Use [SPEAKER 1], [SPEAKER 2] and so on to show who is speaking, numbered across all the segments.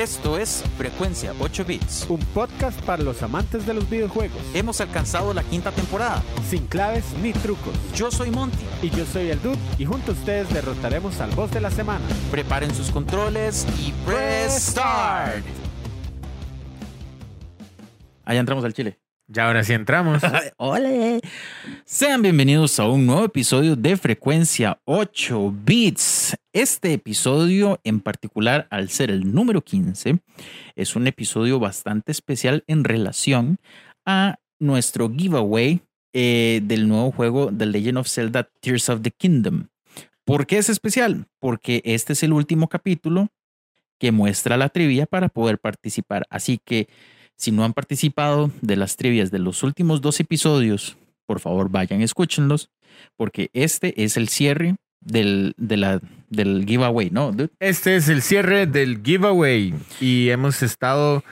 [SPEAKER 1] Esto es Frecuencia 8 Bits.
[SPEAKER 2] Un podcast para los amantes de los videojuegos.
[SPEAKER 1] Hemos alcanzado la quinta temporada.
[SPEAKER 2] Sin claves ni trucos.
[SPEAKER 1] Yo soy Monty.
[SPEAKER 2] Y yo soy el Dude. Y junto a ustedes derrotaremos al boss de la semana.
[SPEAKER 1] Preparen sus controles y press start. Allá entramos al chile.
[SPEAKER 2] Ya ahora sí entramos.
[SPEAKER 1] ¡Hola! Sean bienvenidos a un nuevo episodio de Frecuencia 8 Bits. Este episodio en particular, al ser el número 15, es un episodio bastante especial en relación a nuestro giveaway eh, del nuevo juego The Legend of Zelda Tears of the Kingdom. ¿Por qué es especial? Porque este es el último capítulo que muestra la trivia para poder participar. Así que si no han participado de las trivias de los últimos dos episodios, por favor vayan, escúchenlos, porque este es el cierre del, de la, del giveaway, ¿no?
[SPEAKER 2] Este es el cierre del giveaway y hemos estado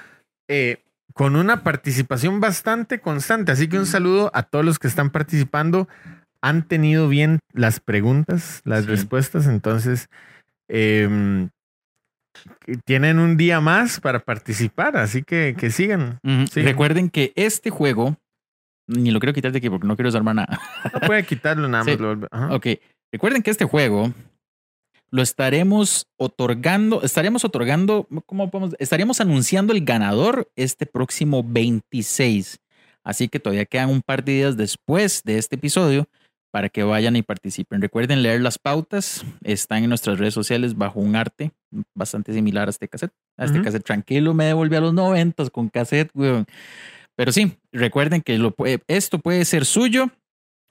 [SPEAKER 2] eh, con una participación bastante constante, así que un saludo a todos los que están participando. Han tenido bien las preguntas, las
[SPEAKER 1] Sí.
[SPEAKER 2] respuestas, entonces em, tienen un día más para participar, así que que sigan.
[SPEAKER 1] Ujú.
[SPEAKER 2] Sí.
[SPEAKER 1] Recuerden que este juego, ni lo quiero quitar de aquí porque no quiero desarmar nada.
[SPEAKER 2] No puede quitarlo nada
[SPEAKER 1] Sí.
[SPEAKER 2] más. lo ajá.
[SPEAKER 1] Ok, recuerden que este juego lo estaremos otorgando, estaremos otorgando, ¿cómo podemos? Estaríamos anunciando el ganador este próximo 26. Así que todavía quedan un par de días después de este episodio para que vayan y participen. Recuerden leer las pautas, están en nuestras redes sociales bajo un arte bastante similar a este cassette. A este
[SPEAKER 2] Ujú.
[SPEAKER 1] cassette tranquilo, me devolví a los noventas con cassette, weón. Pero sí, recuerden que lo esto puede ser suyo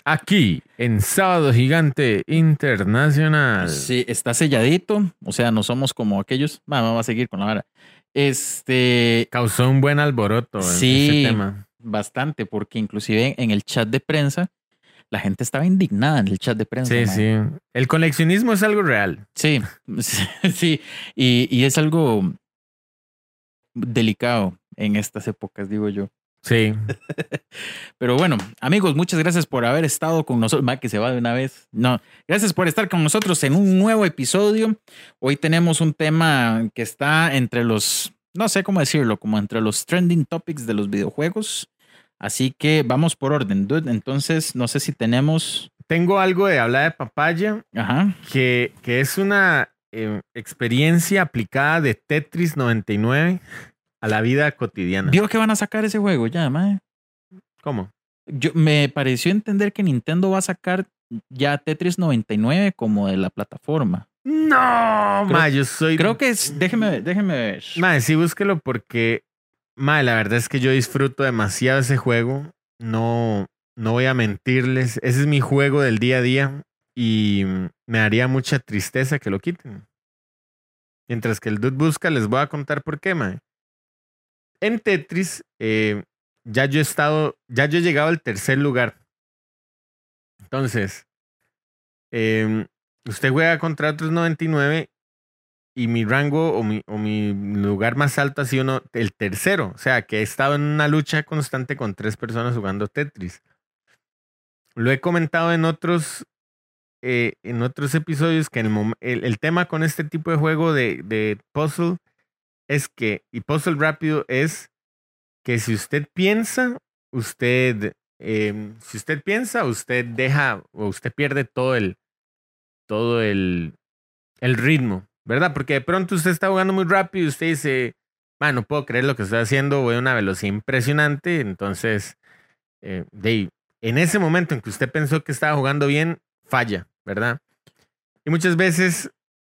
[SPEAKER 2] Aquí, en Sábado Gigante Internacional.
[SPEAKER 1] Sí, está selladito. O sea, no somos como aquellos. Va, vamos a seguir con la vara. Este,
[SPEAKER 2] Causó un buen alboroto
[SPEAKER 1] Sí.
[SPEAKER 2] ese tema.
[SPEAKER 1] bastante, porque inclusive en el chat de prensa, la gente estaba indignada en el chat de prensa.
[SPEAKER 2] Sí, sí. El coleccionismo es algo real.
[SPEAKER 1] Sí, sí. Y, y es algo delicado en estas épocas, digo yo.
[SPEAKER 2] Sí.
[SPEAKER 1] Pero bueno, amigos, muchas gracias por haber estado con nosotros. Va, que se va de una vez. No, gracias por estar con nosotros en un nuevo episodio. Hoy tenemos un tema que está entre los, no sé cómo decirlo, como entre los trending topics de los videojuegos. Así que vamos por orden, dude. Entonces, no sé si tenemos.
[SPEAKER 2] Tengo algo de hablar de papaya
[SPEAKER 1] Ajá.
[SPEAKER 2] que, que es una eh, experiencia aplicada de Tetris 99 a la vida cotidiana.
[SPEAKER 1] Vio que van a sacar ese juego ya, mae.
[SPEAKER 2] ¿Cómo?
[SPEAKER 1] Yo, me pareció entender que Nintendo va a sacar ya Tetris 99 como de la plataforma.
[SPEAKER 2] No,
[SPEAKER 1] Creo-
[SPEAKER 2] ma, yo soy.
[SPEAKER 1] Creo que es. Déjeme ver, déjeme ver.
[SPEAKER 2] Ma, sí, búsquelo porque, ma, la verdad es que yo disfruto demasiado ese juego. No, no voy a mentirles. Ese es mi juego del día a día y me daría mucha tristeza que lo quiten. Mientras que el dude busca, les voy a contar por qué, ma. En Tetris, eh, ya yo he estado, ya yo he llegado al tercer lugar. Entonces, em, usted juega contra otros 99 y mi rango o mi, o mi lugar más alto ha sido uno- el tercero. O sea, que he estado en una lucha constante con tres personas jugando Tetris. Lo he comentado en otros, eh, en otros episodios que el, el tema con este tipo de juego de, de puzzle es que, y puzzle rápido es que si usted piensa, usted, em, si usted piensa, usted deja o usted pierde todo el, todo el, el ritmo, ¿verdad? Porque de pronto usted está jugando muy rápido y usted dice, "Man, no puedo creer lo que estoy haciendo, voy a una velocidad impresionante, entonces, eh, ahí, en ese momento en que usted pensó que estaba jugando bien, falla, ¿verdad? Y muchas veces,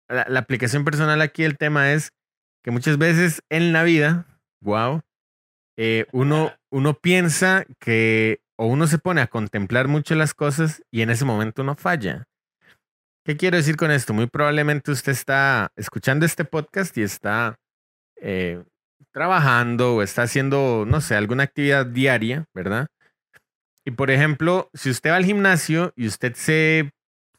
[SPEAKER 2] la, la aplicación personal aquí, el tema es que muchas veces en la vida, wow, eh, uno, uno piensa que, o uno se pone a contemplar mucho las cosas y en ese momento uno falla. ¿Qué quiero decir con esto? Muy probablemente usted está escuchando este podcast y está eh, trabajando o está haciendo, no sé, alguna actividad diaria, ¿verdad? Y por ejemplo, si usted va al gimnasio y usted se,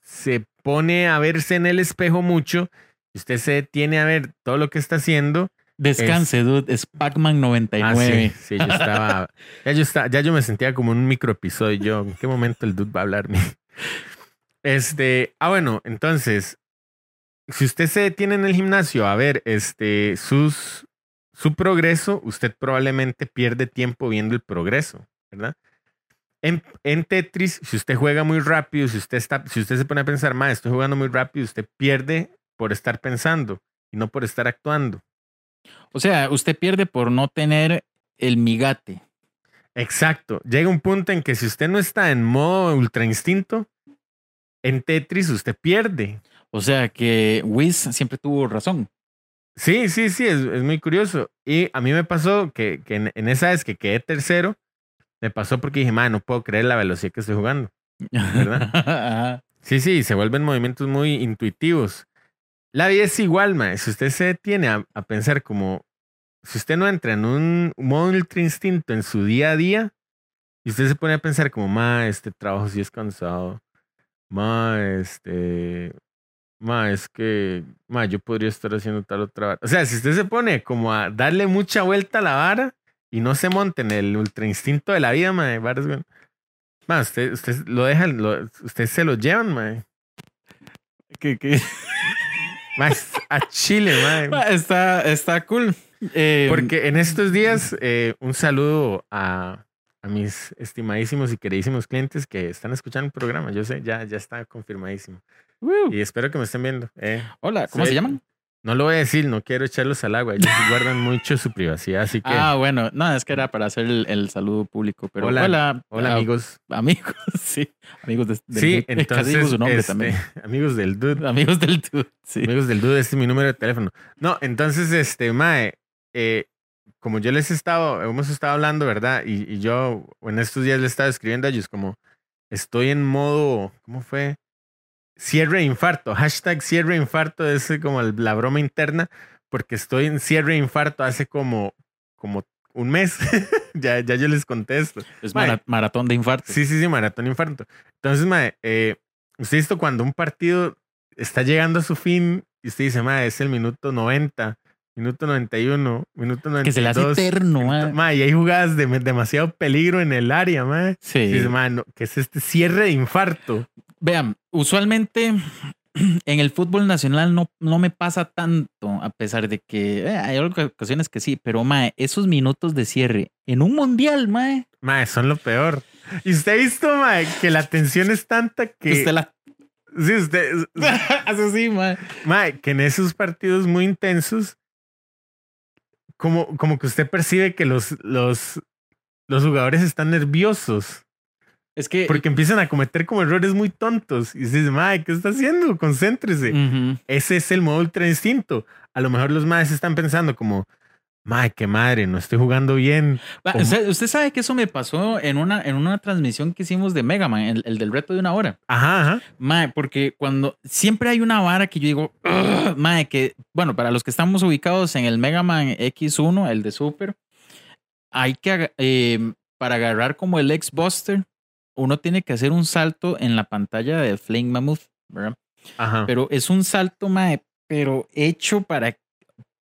[SPEAKER 2] se pone a verse en el espejo mucho, y usted se detiene a ver todo lo que está haciendo,
[SPEAKER 1] Descanse, dude. Es Pac-Man
[SPEAKER 2] Ah,
[SPEAKER 1] 99.
[SPEAKER 2] sí, sí, yo estaba. ya, yo estaba ya yo me sentía como un microepisodio. Yo, ¿en qué momento el dude va a hablarme? Este. Ah, bueno, entonces. Si usted se detiene en el gimnasio a ver este, sus, su progreso, usted probablemente pierde tiempo viendo el progreso, ¿verdad? En, en, Tetris, si usted juega muy rápido, si usted, está, si usted se pone a pensar, más estoy jugando muy rápido, usted pierde por estar pensando y no por estar actuando.
[SPEAKER 1] O sea, usted pierde por no tener el migate.
[SPEAKER 2] Exacto. Llega un punto en que si usted no está en modo ultra instinto, en Tetris usted pierde.
[SPEAKER 1] O sea que Wiz siempre tuvo razón.
[SPEAKER 2] Sí, sí, sí, es, muy curioso. Y a mí me pasó que, en, esa vez que quedé tercero, me pasó porque dije, man, no puedo creer la velocidad que estoy jugando. ¿Verdad? sí, sí, se vuelven movimientos muy intuitivos. La vida es igual, man. Si usted se detiene a, a pensar como, si usted no entra en un modo ultra instinto en su día a día, y usted se pone a pensar como, ma, este trabajo sí es cansado, ma, este, ma, es que, ma, yo podría estar haciendo tal otra O sea, si usted se pone como a darle mucha vuelta a la vara y no se monte en el ultra instinto de la vida, ma, ma usted, usted lo deja, usted se lo llevan, ma.
[SPEAKER 1] ¿Qué, qué?
[SPEAKER 2] a Chile, ma.
[SPEAKER 1] Está, está cool.
[SPEAKER 2] Eh, Porque en estos días, eh, un saludo a, a, mis estimadísimos y queridísimos clientes que están escuchando el programa. Yo sé, ya, ya está confirmadísimo. Y espero que me estén viendo. Eh.
[SPEAKER 1] Hola, ¿cómo se llaman?
[SPEAKER 2] No lo voy a decir, no quiero echarlos al agua. Ellos guardan mucho su privacidad, así que.
[SPEAKER 1] Ah, bueno, no, es que era para hacer el, saludo público. Pero hola,
[SPEAKER 2] hola, hola ah, amigos.
[SPEAKER 1] Amigos, sí. Amigos de,
[SPEAKER 2] del Sí, entonces. Su nombre este, también. Amigos del Dude.
[SPEAKER 1] Amigos del Dude, sí.
[SPEAKER 2] Amigos del Dude, este es mi número de teléfono. No, entonces, este, Mae, eh, como yo les he estado, hemos estado hablando, ¿verdad? Y, y yo en estos días les estaba escribiendo a ellos como, estoy en modo, ¿cómo fue? cierre infarto, hashtag cierre infarto es como la broma interna, porque estoy en cierre infarto hace como, como un mes. ya, ya yo les contesto.
[SPEAKER 1] Es maratón de infarto.
[SPEAKER 2] Sí, sí, sí, maratón de infarto. Entonces, mae, eh, usted visto cuando un partido está llegando a su fin y usted dice, mae, es el minuto 90, minuto 91, minuto 92. Que se le hace
[SPEAKER 1] eterno,
[SPEAKER 2] mae. y hay jugadas de demasiado peligro en el área, mae.
[SPEAKER 1] Sí. Y
[SPEAKER 2] que es este cierre de infarto.
[SPEAKER 1] Vean, usualmente en el fútbol nacional no, no me pasa tanto, a pesar de que eh, hay ocasiones que sí, pero mae, esos minutos de cierre en un mundial, mae.
[SPEAKER 2] Mae, son lo peor. Y usted ha visto, mae, que la tensión es tanta que.
[SPEAKER 1] Usted la.
[SPEAKER 2] Sí, usted.
[SPEAKER 1] Hace sí, mae.
[SPEAKER 2] Mae, que en esos partidos muy intensos, como, como que usted percibe que los, los, los jugadores están nerviosos.
[SPEAKER 1] Es que.
[SPEAKER 2] Porque empiezan a cometer como errores muy tontos. Y dices, madre, ¿qué está haciendo? Concéntrese. Ese es el modo ultra instinto. A lo mejor los madres están pensando como, madre, qué madre, no estoy jugando bien.
[SPEAKER 1] Usted, sabe que eso me pasó en una, en una transmisión que hicimos de Mega Man, el, del reto de una hora.
[SPEAKER 2] Ajá, ajá.
[SPEAKER 1] Madre, porque cuando siempre hay una vara que yo digo, madre, que, bueno, para los que estamos ubicados en el Mega Man X1, el de Super, hay que, eh, para agarrar como el X-Buster, uno tiene que hacer un salto en la pantalla de Flame Mammoth, ¿verdad?
[SPEAKER 2] Ajá.
[SPEAKER 1] Pero es un salto, mae, pero hecho para,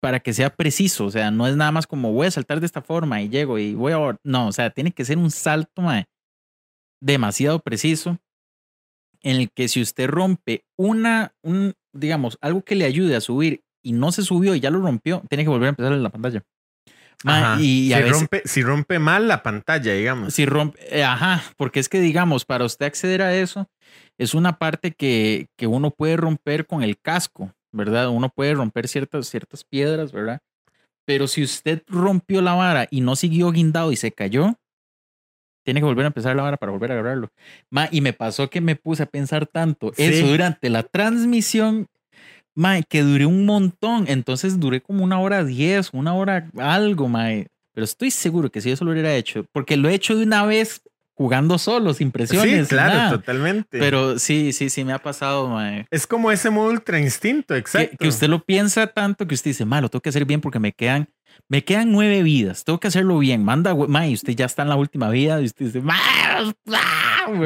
[SPEAKER 1] para que sea preciso. O sea, no es nada más como voy a saltar de esta forma y llego y voy a. No, o sea, tiene que ser un salto, mae, demasiado preciso. En el que si usted rompe una, un, digamos, algo que le ayude a subir y no se subió y ya lo rompió, tiene que volver a empezar en la pantalla.
[SPEAKER 2] Y si, rompe, si rompe mal la pantalla, digamos.
[SPEAKER 1] Si rompe, eh, ajá, porque es que digamos, para usted acceder a eso, es una parte que, que uno puede romper con el casco, ¿verdad? Uno puede romper ciertas, ciertas piedras, ¿verdad? Pero si usted rompió la vara y no siguió guindado y se cayó, tiene que volver a empezar la vara para volver a agarrarlo. y me pasó que me puse a pensar tanto eso durante la transmisión mae, que duré un montón. Entonces duré como una hora diez, una hora algo, mae. Pero estoy seguro que si eso lo hubiera hecho, porque lo he hecho de una vez jugando solo, sin presiones.
[SPEAKER 2] Sí, claro, totalmente.
[SPEAKER 1] Pero sí, sí, sí me ha pasado, mae.
[SPEAKER 2] Es como ese modo ultra instinto, exacto.
[SPEAKER 1] Que, usted lo piensa tanto que usted dice, mae, lo tengo que hacer bien porque me quedan, me quedan nueve vidas, tengo que hacerlo bien. Manda, mae, usted ya está en la última vida y usted dice, mae,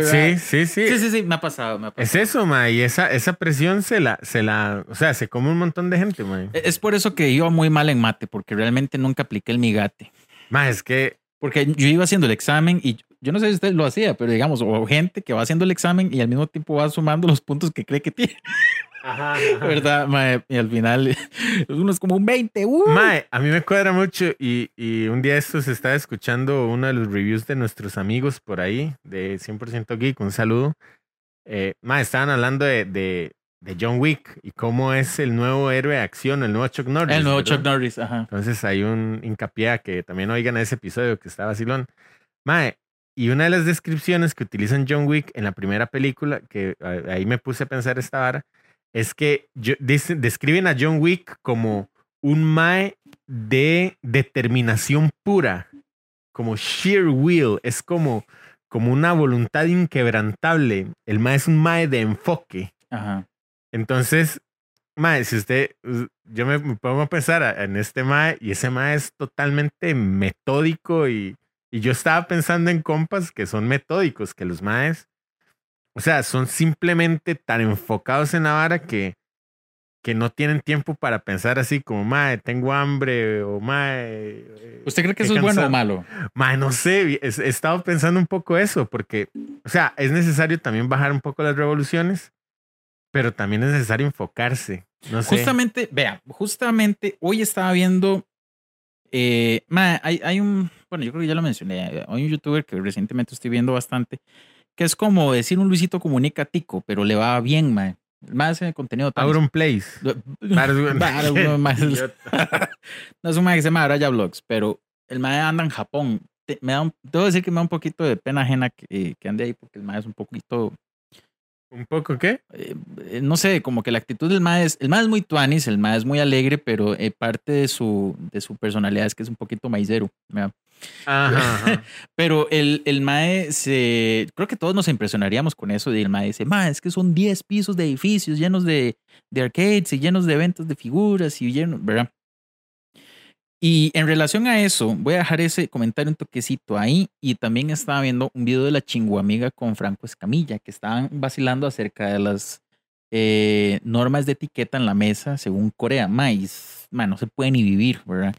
[SPEAKER 2] Sí, sí, sí.
[SPEAKER 1] Sí, sí, sí, me ha pasado, me ha pasado.
[SPEAKER 2] Es eso, ma, y esa, esa presión se la, se la, o sea, se come un montón de gente, ma.
[SPEAKER 1] E, es por eso que iba muy mal en mate, porque realmente nunca apliqué el migate.
[SPEAKER 2] Ma, es que...
[SPEAKER 1] Porque yo iba haciendo el examen y yo no sé si usted lo hacía, pero digamos, o gente que va haciendo el examen y al mismo tiempo va sumando los puntos que cree que tiene. Ajá, ¿Verdad? Mae? Y al final uno es como un 20. ¡uh!
[SPEAKER 2] Mae, a mí me cuadra mucho y, y un día esto se estaba escuchando uno de los reviews de nuestros amigos por ahí, de 100% Geek, un saludo. Eh, mae, estaban hablando de, de, de, John Wick y cómo es el nuevo héroe de acción, el nuevo Chuck Norris.
[SPEAKER 1] El nuevo Chuck Norris, ajá.
[SPEAKER 2] Entonces hay un hincapié a que también oigan ese episodio que está vacilón. Mae, y una de las descripciones que utilizan John Wick en la primera película, que ahí me puse a pensar esta vara, es que describen a John Wick como un mae de determinación pura, como sheer will, es como, como una voluntad inquebrantable. El mae es un mae de enfoque. Ajá. Entonces, mae, si usted, yo me, pongo a pensar en este mae y ese mae es totalmente metódico y, y yo estaba pensando en compas que son metódicos, que los maes o sea, son simplemente tan enfocados en la vara que, que no tienen tiempo para pensar así como, mae, tengo hambre o mae.
[SPEAKER 1] Eh, ¿Usted cree que eso es bueno o malo?
[SPEAKER 2] Mae, no sé, he, estado pensando un poco eso, porque, o sea, es necesario también bajar un poco las revoluciones, pero también es necesario enfocarse. No sé.
[SPEAKER 1] Justamente, vea, justamente hoy estaba viendo, eh, mae, hay, hay un, bueno, yo creo que ya lo mencioné, hay un youtuber que recientemente estoy viendo bastante que es como decir un Luisito comunica tico, pero le va bien, man. Más en contenido
[SPEAKER 2] tan. Auron Place.
[SPEAKER 1] no es un mae que se llama Araya Vlogs, pero el mae anda en Japón. Me da debo decir que me da un poquito de pena ajena que, que ande ahí porque el mae es un poquito
[SPEAKER 2] ¿Un poco qué?
[SPEAKER 1] Eh, eh, no sé, como que la actitud del mae es, el mae es muy tuanis, el mae es muy alegre, pero eh, parte de su, de su personalidad es que es un poquito maicero. Ajá, pero el, el mae se, creo que todos nos impresionaríamos con eso y el mae dice, mae, es que son 10 pisos de edificios llenos de, de arcades y llenos de eventos de figuras y llenos, ¿verdad? Y en relación a eso, voy a dejar ese comentario un toquecito ahí. Y también estaba viendo un video de la chinguamiga con Franco Escamilla, que estaban vacilando acerca de las eh, normas de etiqueta en la mesa según Corea. Maíz, no se puede ni vivir, ¿verdad?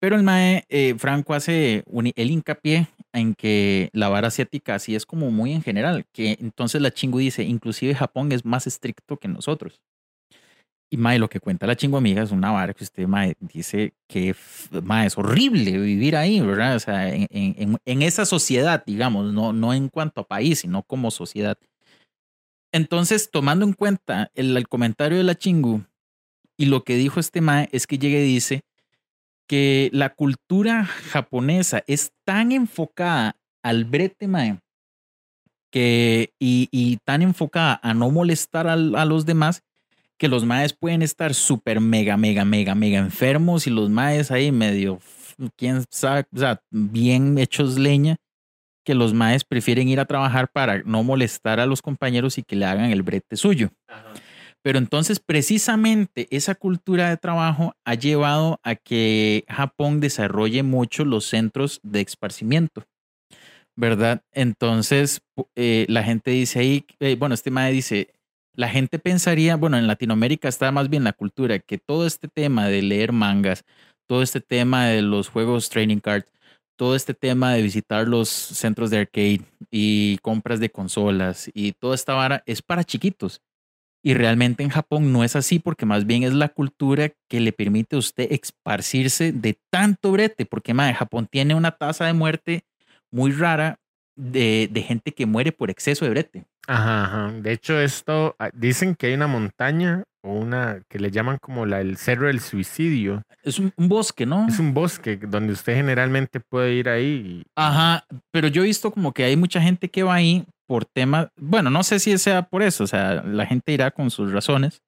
[SPEAKER 1] Pero el Mae, eh, Franco hace el hincapié en que la vara asiática así es como muy en general, que entonces la chingu dice, inclusive Japón es más estricto que nosotros. Y mae, lo que cuenta la chingo amiga es una vara que usted mae, dice que mae, es horrible vivir ahí, ¿verdad? O sea, en, en, en, esa sociedad, digamos, no, no en cuanto a país, sino como sociedad. Entonces, tomando en cuenta el, el comentario de la chingu y lo que dijo este mae es que llega y dice que la cultura japonesa es tan enfocada al brete mae que, y, y tan enfocada a no molestar a, a los demás que los maes pueden estar súper mega, mega, mega, mega enfermos y los maes ahí medio, quién sabe, o sea, bien hechos leña, que los maes prefieren ir a trabajar para no molestar a los compañeros y que le hagan el brete suyo. Pero entonces precisamente esa cultura de trabajo ha llevado a que Japón desarrolle mucho los centros de esparcimiento. ¿Verdad? Entonces eh, la gente dice ahí, eh, bueno, este mae dice, la gente pensaría, bueno, en Latinoamérica está más bien la cultura, que todo este tema de leer mangas, todo este tema de los juegos training cards, todo este tema de visitar los centros de arcade y compras de consolas y toda esta vara es para chiquitos. Y realmente en Japón no es así porque más bien es la cultura que le permite a usted esparcirse de tanto brete, porque madre, Japón tiene una tasa de muerte muy rara de, de gente que muere por exceso de brete.
[SPEAKER 2] Ajá, De hecho, esto ah, dicen que hay una montaña o una que le llaman como la, el Cerro del Suicidio.
[SPEAKER 1] Es un, bosque, ¿no?
[SPEAKER 2] Es un bosque donde usted generalmente puede ir ahí.
[SPEAKER 1] Ajá, pero yo he visto como que hay mucha gente que va ahí por temas, bueno, no sé si sea por eso, o sea, la gente irá con sus razones,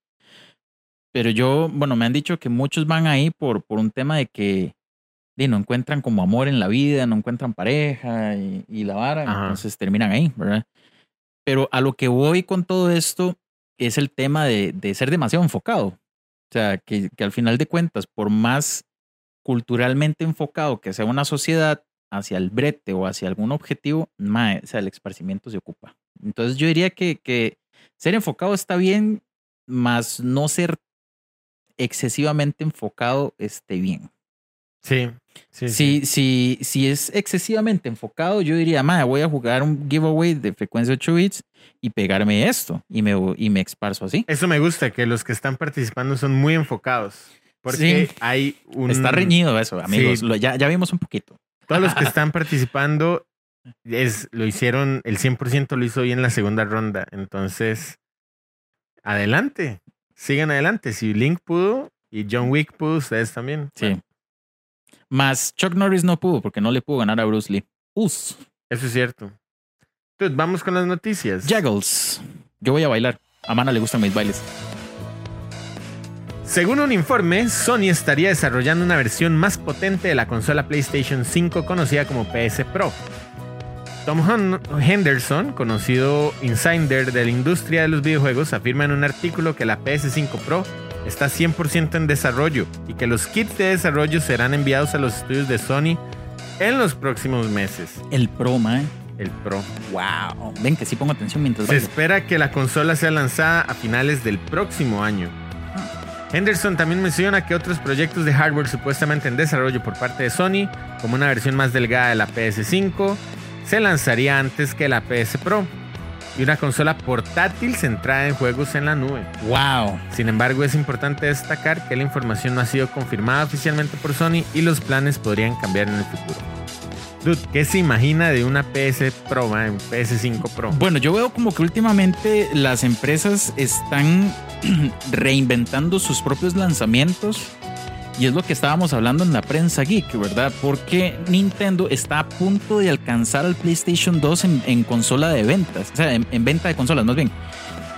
[SPEAKER 1] pero yo, bueno, me han dicho que muchos van ahí por, por un tema de que no encuentran como amor en la vida, no encuentran pareja y, la vara, entonces terminan ahí, ¿verdad? Pero a lo que voy con todo esto es el tema de, de ser demasiado enfocado. O sea, que, que, al final de cuentas, por más culturalmente enfocado que sea una sociedad hacia el brete o hacia algún objetivo, o sea, el esparcimiento se ocupa. Entonces yo diría que, que ser enfocado está bien, más no ser excesivamente enfocado esté bien.
[SPEAKER 2] Sí. Sí,
[SPEAKER 1] si, si, si es excesivamente enfocado, yo diría, madre, voy a jugar un giveaway de frecuencia 8 bits y pegarme esto y me, y me esparzo así.
[SPEAKER 2] Eso me gusta, que los que están participando son muy enfocados. Porque hay un...
[SPEAKER 1] Está reñido eso, amigos. ya, ya vimos un poquito.
[SPEAKER 2] Todos los que están participando es, lo hicieron, el 100% lo hizo bien la segunda ronda. Entonces, adelante. Sigan adelante. Si Link pudo y John Wick pudo, ustedes también.
[SPEAKER 1] Sí. Más Chuck Norris no pudo porque no le pudo ganar a Bruce Lee. Us.
[SPEAKER 2] Eso es cierto. Entonces, vamos con las noticias.
[SPEAKER 1] Juggles. Yo voy a bailar. A Mana le gustan mis bailes.
[SPEAKER 2] Según un informe, Sony estaría desarrollando una versión más potente de la consola PlayStation 5 conocida como PS Pro. Tom Henderson, conocido insider de la industria de los videojuegos, afirma en un artículo que la PS5 Pro está 100% en desarrollo y que los kits de desarrollo serán enviados a los estudios de Sony en los próximos meses.
[SPEAKER 1] El Pro, man.
[SPEAKER 2] El Pro.
[SPEAKER 1] Wow. Ven que sí pongo atención mientras
[SPEAKER 2] Se espera que la consola sea lanzada a finales del próximo año. Henderson también menciona que otros proyectos de hardware supuestamente en desarrollo por parte de Sony, como una versión más delgada de la PS5, se lanzaría antes que la PS Pro y una consola portátil centrada en juegos en la nube.
[SPEAKER 1] Wow.
[SPEAKER 2] Sin embargo, es importante destacar que la información no ha sido confirmada oficialmente por Sony y los planes podrían cambiar en el futuro. Dude, ¿qué se imagina de una PS Pro, un PS5 Pro?
[SPEAKER 1] Bueno, yo veo como que últimamente las empresas están reinventando sus propios lanzamientos. Y es lo que estábamos hablando en la prensa geek, ¿verdad? Porque Nintendo está a punto de alcanzar al PlayStation 2 en, consola de ventas, o sea, en, venta de consolas más bien.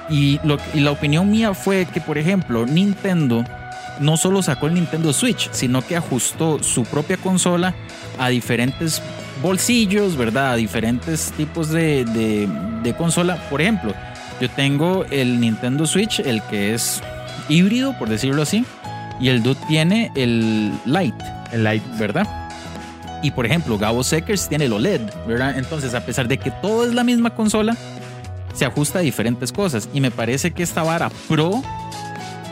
[SPEAKER 1] Y, y la opinión mía fue que, por ejemplo, Nintendo no solo sacó el Nintendo Switch, sino que ajustó su propia consola a diferentes bolsillos, ¿verdad? A diferentes tipos de, consola. Por ejemplo, yo tengo el Nintendo Switch, el que es híbrido, por decirlo así, y el Dude tiene el Lite.
[SPEAKER 2] El Lite.
[SPEAKER 1] ¿Verdad? Y por ejemplo, Gabo Seckers tiene el OLED, ¿verdad? Entonces, a pesar de que todo es la misma consola, se ajusta a diferentes cosas. Y me parece que esta vara Pro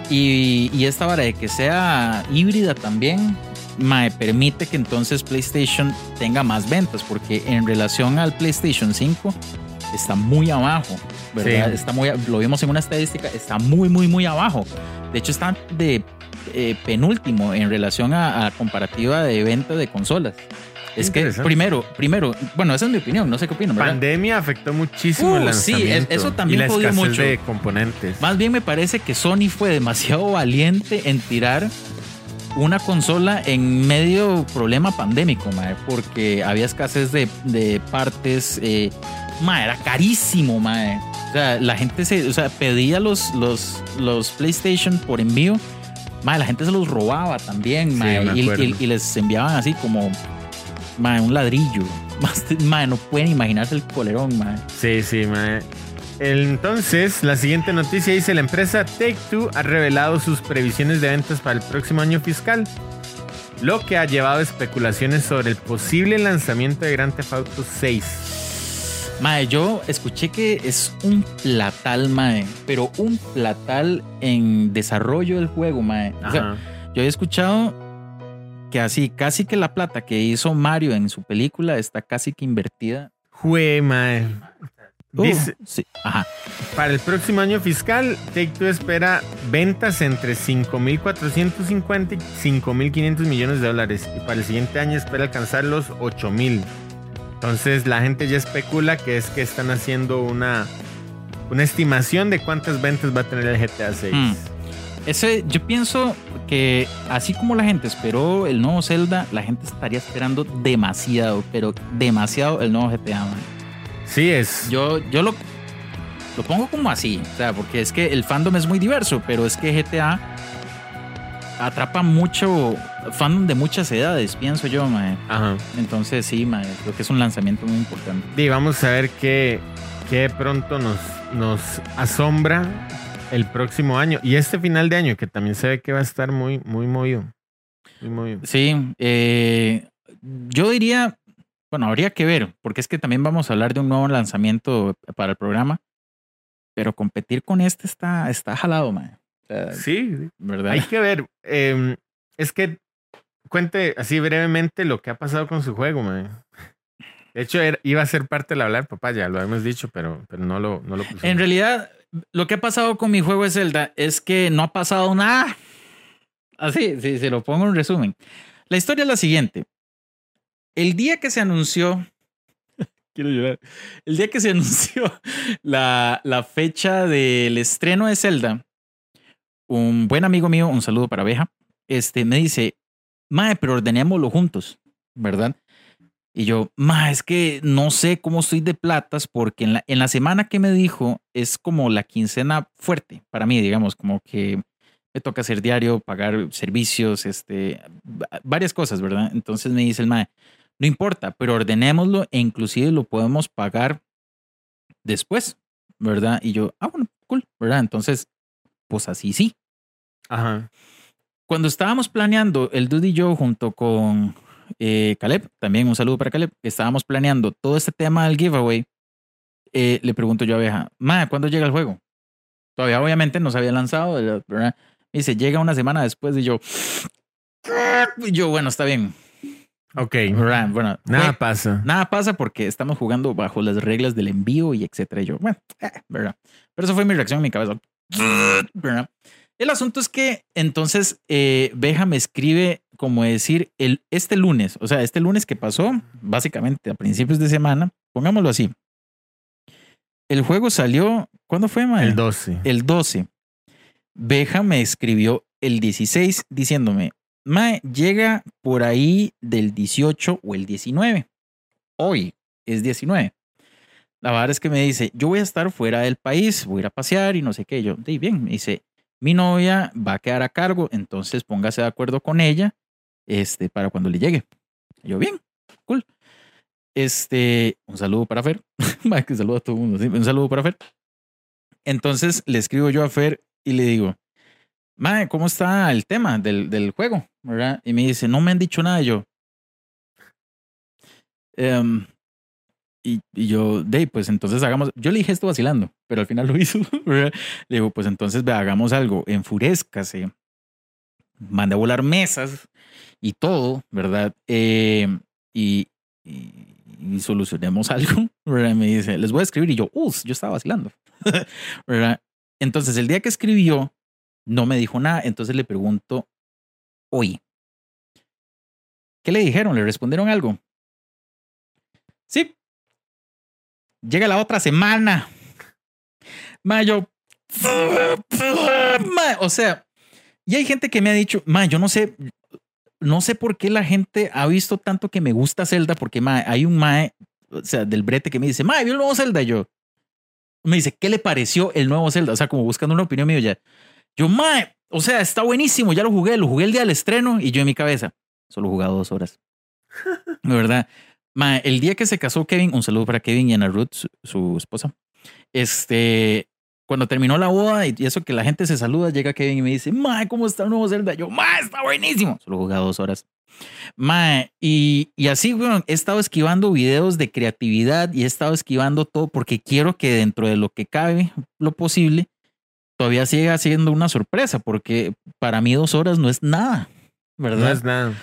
[SPEAKER 1] y, esta vara de que sea híbrida también, me permite que entonces PlayStation tenga más ventas, porque en relación al PlayStation 5 está muy abajo, ¿verdad? Está muy, lo vimos en una estadística, está muy, muy, muy abajo. De hecho, está de eh, penúltimo en relación a, a comparativa de venta de consolas. Es que primero, primero, bueno, esa es mi opinión, no sé qué opinan.
[SPEAKER 2] Pandemia afectó muchísimo el uh, lanzamiento.
[SPEAKER 1] Sí, eso también y la mucho.
[SPEAKER 2] de componentes.
[SPEAKER 1] Más bien me parece que Sony fue demasiado valiente en tirar una consola en medio problema pandémico, madre, porque había escasez de, de partes, eh, era carísimo, madre. O sea, la gente se, o sea, pedía los, los, los PlayStation por envío, madre, la gente se los robaba también, madre, y, les enviaban así como un ladrillo. Mae, no pueden imaginarse el colerón, mae.
[SPEAKER 2] Sí, sí, mae. Entonces, la siguiente noticia dice: la empresa Take Two ha revelado sus previsiones de ventas para el próximo año fiscal, lo que ha llevado a especulaciones sobre el posible lanzamiento de Grand Theft Auto 6.
[SPEAKER 1] Mae, yo escuché que es un platal, mae, pero un platal en desarrollo del juego, mae. yo he escuchado que así, casi que la plata que hizo Mario en su película está casi que invertida.
[SPEAKER 2] Jue, mae.
[SPEAKER 1] Uh, Dice, Ajá.
[SPEAKER 2] Para el próximo año fiscal, Take-Two espera ventas entre 5.450 y 5.500 millones de dólares. Y para el siguiente año espera alcanzar los 8.000. Entonces la gente ya especula que es que están haciendo una, una estimación de cuántas ventas va a tener el GTA 6.
[SPEAKER 1] Ese, yo pienso que así como la gente esperó el nuevo Zelda, la gente estaría esperando demasiado, pero demasiado el nuevo GTA.
[SPEAKER 2] Sí es.
[SPEAKER 1] Yo, yo lo, lo pongo como así, o sea, porque es que el fandom es muy diverso, pero es que GTA atrapa mucho fandom de muchas edades, pienso yo, man.
[SPEAKER 2] Ajá.
[SPEAKER 1] Entonces sí, man, creo que es un lanzamiento muy importante.
[SPEAKER 2] Y vamos a ver qué, qué pronto nos, nos asombra el próximo año. Y este final de año, que también se ve que va a estar muy, muy movido. Muy movido.
[SPEAKER 1] Sí, eh, yo diría, bueno, habría que ver, porque es que también vamos a hablar de un nuevo lanzamiento para el programa. Pero competir con este está, está jalado,
[SPEAKER 2] sí, ¿verdad? Hay que ver. Em, es que cuente así brevemente lo que ha pasado con su juego, man. De hecho, iba a ser parte del hablar, papá, ya lo hemos dicho, pero, pero no lo, no lo pusimos.
[SPEAKER 1] En realidad, lo que ha pasado con mi juego de Zelda es que no ha pasado nada. Así, si se lo pongo en resumen. La historia es la siguiente. El día que se anunció, quiero llorar, el día que se anunció la, la fecha del estreno de Zelda, un buen amigo mío, un saludo para Abeja, este, me dice, Mae, pero ordenémoslo juntos, ¿verdad? Y yo, ma, es que no sé cómo estoy de platas porque en la, en la semana que me dijo es como la quincena fuerte para mí, digamos, como que me toca hacer diario, pagar servicios, este, varias cosas, ¿verdad? Entonces me dice el mae, no importa, pero ordenémoslo e inclusive lo podemos pagar después, ¿verdad? Y yo, ah, bueno, cool, ¿verdad? Entonces, pues así sí.
[SPEAKER 2] Ajá.
[SPEAKER 1] Cuando estábamos planeando el Dude y yo junto con eh, Caleb, también un saludo para Caleb, estábamos planeando todo este tema del giveaway, eh, le pregunto yo a Abeja, Ma, ¿cuándo llega el juego? Todavía obviamente no se había lanzado, ¿verdad? Me dice, llega una semana después y yo, y yo, bueno, está bien.
[SPEAKER 2] Ok.
[SPEAKER 1] Bueno,
[SPEAKER 2] nada pasa.
[SPEAKER 1] Nada pasa porque estamos jugando bajo las reglas del envío y etcétera. Y yo, bueno, eh, ¿verdad? Pero eso fue mi reacción en mi cabeza. ¿verdad? El asunto es que entonces eh, Beja me escribe como decir el, este lunes, o sea, este lunes que pasó, básicamente a principios de semana, pongámoslo así. El juego salió, ¿cuándo fue, Mae?
[SPEAKER 2] El 12.
[SPEAKER 1] El 12. Beja me escribió el 16 diciéndome, Mae, llega por ahí del 18 o el 19. Hoy es 19. La verdad es que me dice, yo voy a estar fuera del país, voy a ir a pasear y no sé qué. Yo, de bien, me dice, mi novia va a quedar a cargo, entonces póngase de acuerdo con ella este, para cuando le llegue. yo, bien, cool. Este, un saludo para Fer. que saludo a todo el mundo. Un saludo para Fer. Entonces le escribo yo a Fer y le digo, Mae, ¿cómo está el tema del, del juego? Y me dice, no me han dicho nada. yo, em, y, yo, de pues entonces hagamos, yo le dije esto vacilando, pero al final lo hizo. Le digo, pues entonces hagamos algo, enfurezcase, mande a volar mesas y todo, ¿verdad? Eh, y, y, solucionemos algo. Me dice, les voy a escribir y yo, uff, yo estaba vacilando. Entonces el día que escribió, no me dijo nada, entonces le pregunto, oye, ¿qué le dijeron? ¿Le respondieron algo? Sí, Llega la otra semana. Mayo. O sea, y hay gente que me ha dicho, ma, yo no sé, no sé por qué la gente ha visto tanto que me gusta Zelda, porque ma, hay un mae, o sea, del brete que me dice, ma, vio el nuevo Zelda. Y yo, me dice, ¿qué le pareció el nuevo Zelda? O sea, como buscando una opinión mía ya. Yo, ma, o sea, está buenísimo, ya lo jugué, lo jugué el día del estreno y yo en mi cabeza, solo jugado dos horas. De verdad el día que se casó Kevin, un saludo para Kevin y Ana Ruth, su, esposa. Este, cuando terminó la boda y eso que la gente se saluda, llega Kevin y me dice, Mae, ¿cómo está el nuevo Zelda? Yo, Mae, está buenísimo. Solo jugué dos horas. Mae, y, y así, bueno, he estado esquivando videos de creatividad y he estado esquivando todo porque quiero que dentro de lo que cabe, lo posible, todavía siga siendo una sorpresa, porque para mí dos horas no es nada, ¿verdad?
[SPEAKER 2] No es nada.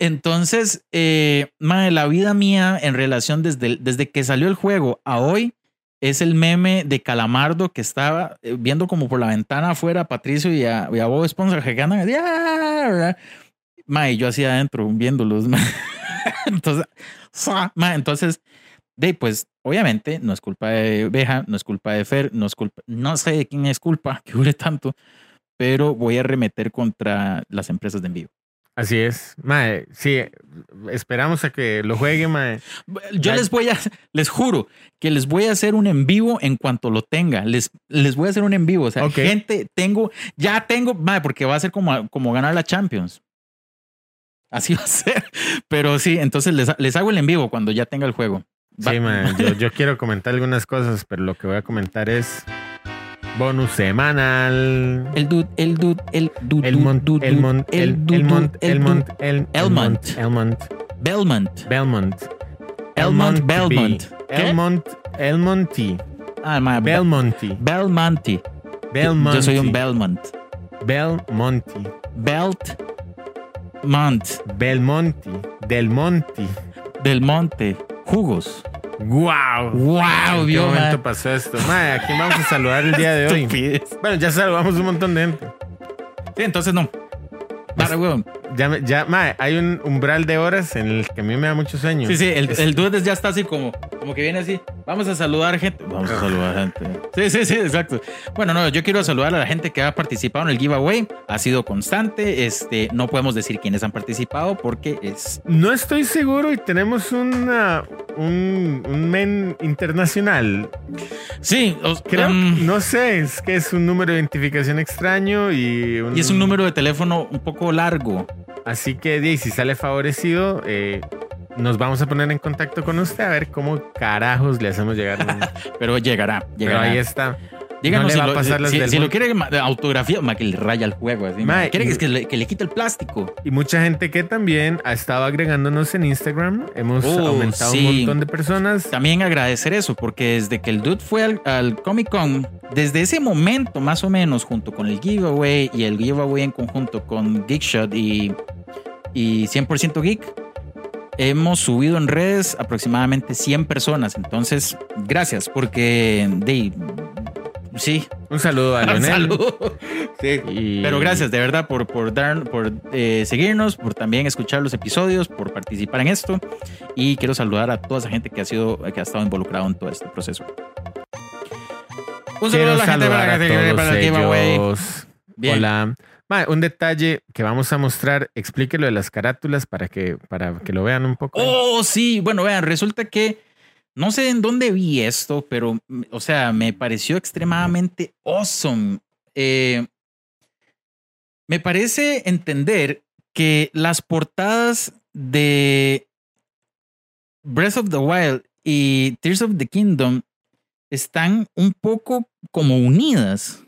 [SPEAKER 1] Entonces, eh, la vida mía en relación desde, desde que salió el juego a hoy es el meme de Calamardo que estaba eh, viendo como por la ventana afuera a Patricio y a, y a Bob Esponja que ganan. y yo así adentro viéndolos. entonces, entonces, de, pues obviamente no es culpa de Beja, no es culpa de Fer, no es culpa, no sé de quién es culpa que dure tanto, pero voy a remeter contra las empresas de envío.
[SPEAKER 2] Así es. Mae, sí, esperamos a que lo juegue, mae.
[SPEAKER 1] Yo les voy a, les juro que les voy a hacer un en vivo en cuanto lo tenga. Les, les voy a hacer un en vivo. O sea, gente, tengo, ya tengo, mae, porque va a ser como, como ganar la Champions. Así va a ser. Pero sí, entonces les, les hago el en vivo cuando ya tenga el juego.
[SPEAKER 2] Sí, mae, yo, yo quiero comentar algunas cosas, pero lo que voy a comentar es Bonus semanal.
[SPEAKER 1] El dude, el dude, el dude.
[SPEAKER 2] El mont, el mont, el mont, el mont, el
[SPEAKER 1] Elmont.
[SPEAKER 2] Elmont.
[SPEAKER 1] Belmont.
[SPEAKER 2] Belmont.
[SPEAKER 1] Elmont Belmont.
[SPEAKER 2] Elmont. Elmonti.
[SPEAKER 1] Ah,
[SPEAKER 2] Belmonti.
[SPEAKER 1] Belmonti.
[SPEAKER 2] Belmonti.
[SPEAKER 1] Yo soy un Belmont.
[SPEAKER 2] Belmonti.
[SPEAKER 1] Belt. Belmont.
[SPEAKER 2] Belmonte. Del Monte.
[SPEAKER 1] Del Monte. Jugos.
[SPEAKER 2] ¡Wow!
[SPEAKER 1] ¡Wow!
[SPEAKER 2] ¿En qué momento pasó esto? Mae, ¿a quién vamos a saludar el día de hoy?
[SPEAKER 1] Estupidez.
[SPEAKER 2] Bueno, ya saludamos un montón de gente.
[SPEAKER 1] Sí, entonces no. Para, weón.
[SPEAKER 2] Ya, ya, mae, hay un umbral de horas en el que a mí me da mucho sueño.
[SPEAKER 1] Sí, sí, el,
[SPEAKER 2] Es-
[SPEAKER 1] el dude ya está así como, como que viene así. Vamos a saludar gente. Vamos a saludar gente. Sí, sí, sí, exacto. Bueno, no, yo quiero saludar a la gente que ha participado en el giveaway. Ha sido constante. Este, no podemos decir quiénes han participado porque es.
[SPEAKER 2] No estoy seguro y tenemos una, un, un men internacional.
[SPEAKER 1] Sí, os-
[SPEAKER 2] Creo,
[SPEAKER 1] um,
[SPEAKER 2] no sé, es que es un número de identificación extraño y un,
[SPEAKER 1] y es un número de teléfono un poco largo.
[SPEAKER 2] Así que si sale favorecido, eh, nos vamos a poner en contacto con usted a ver cómo carajos le hacemos llegar.
[SPEAKER 1] Pero llegará,
[SPEAKER 2] Pero
[SPEAKER 1] llegará.
[SPEAKER 2] ahí está.
[SPEAKER 1] Díganos
[SPEAKER 2] no
[SPEAKER 1] si, lo,
[SPEAKER 2] pasar
[SPEAKER 1] si- lo quiere autografía, ma, que le raya el juego. Así, ma.
[SPEAKER 2] Ma,
[SPEAKER 1] quiere
[SPEAKER 2] y-
[SPEAKER 1] que, le, que le quite el plástico.
[SPEAKER 2] Y mucha gente que también ha estado agregándonos en Instagram. Hemos
[SPEAKER 1] Oh,
[SPEAKER 2] aumentado
[SPEAKER 1] sí.
[SPEAKER 2] un montón de personas.
[SPEAKER 1] También agradecer eso, porque desde que el dude fue al, al Comic Con, desde ese momento más o menos, junto con el giveaway y el giveaway en conjunto con Geekshot y, y 100% Geek, hemos subido en redes aproximadamente 100 personas. Entonces, gracias, porque de, sí,
[SPEAKER 2] Un saludo a
[SPEAKER 1] un
[SPEAKER 2] Leonel.
[SPEAKER 1] saludo. Sí.
[SPEAKER 2] Y-
[SPEAKER 1] Pero gracias de verdad por, por, dar, por eh, seguirnos, por también escuchar los episodios, por participar en esto. Y quiero saludar a toda esa gente que ha sido, que ha estado involucrado en todo este proceso. Un saludo a la gente para,
[SPEAKER 2] a
[SPEAKER 1] para el giveaway. Bien.
[SPEAKER 2] Hola. Ma, un detalle que vamos a mostrar, explíquelo de las carátulas para que, para que lo vean un poco.
[SPEAKER 1] Oh, sí. Bueno, vean, resulta que no sé en dónde vi esto, pero, mm, o sea, me pareció extremadamente awesome. Eh, me parece entender que las portadas de Breath of the Wild y Tears of the Kingdom están un poco como unidas.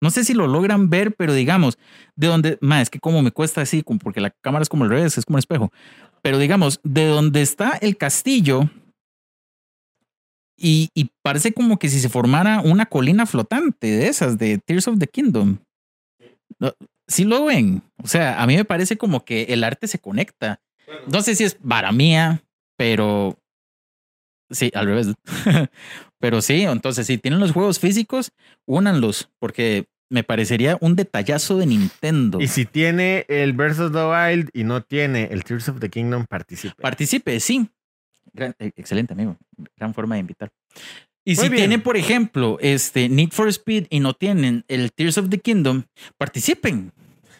[SPEAKER 1] No sé si lo logran ver, pero digamos, de donde, más es que como me cuesta así, porque la cámara es como el revés, es como un espejo. Pero digamos, de donde está el castillo y, y parece como que si se formara una colina flotante de esas, de Tears of the Kingdom. Sí lo ven. O sea, a mí me parece como que el arte se conecta. No sé si es vara mía, pero sí, al revés. pero sí, entonces si tienen los juegos físicos, únanlos, porque me parecería un detallazo de Nintendo.
[SPEAKER 2] Y si tiene el of the Wild y no tiene el Tears of the Kingdom, participe.
[SPEAKER 1] Participe, sí. Gran- eh, excelente, amigo. Gran forma de invitar. Y
[SPEAKER 2] Muy
[SPEAKER 1] si
[SPEAKER 2] bien.
[SPEAKER 1] tienen, por ejemplo, este Need for Speed y no tienen el Tears of the Kingdom, participen.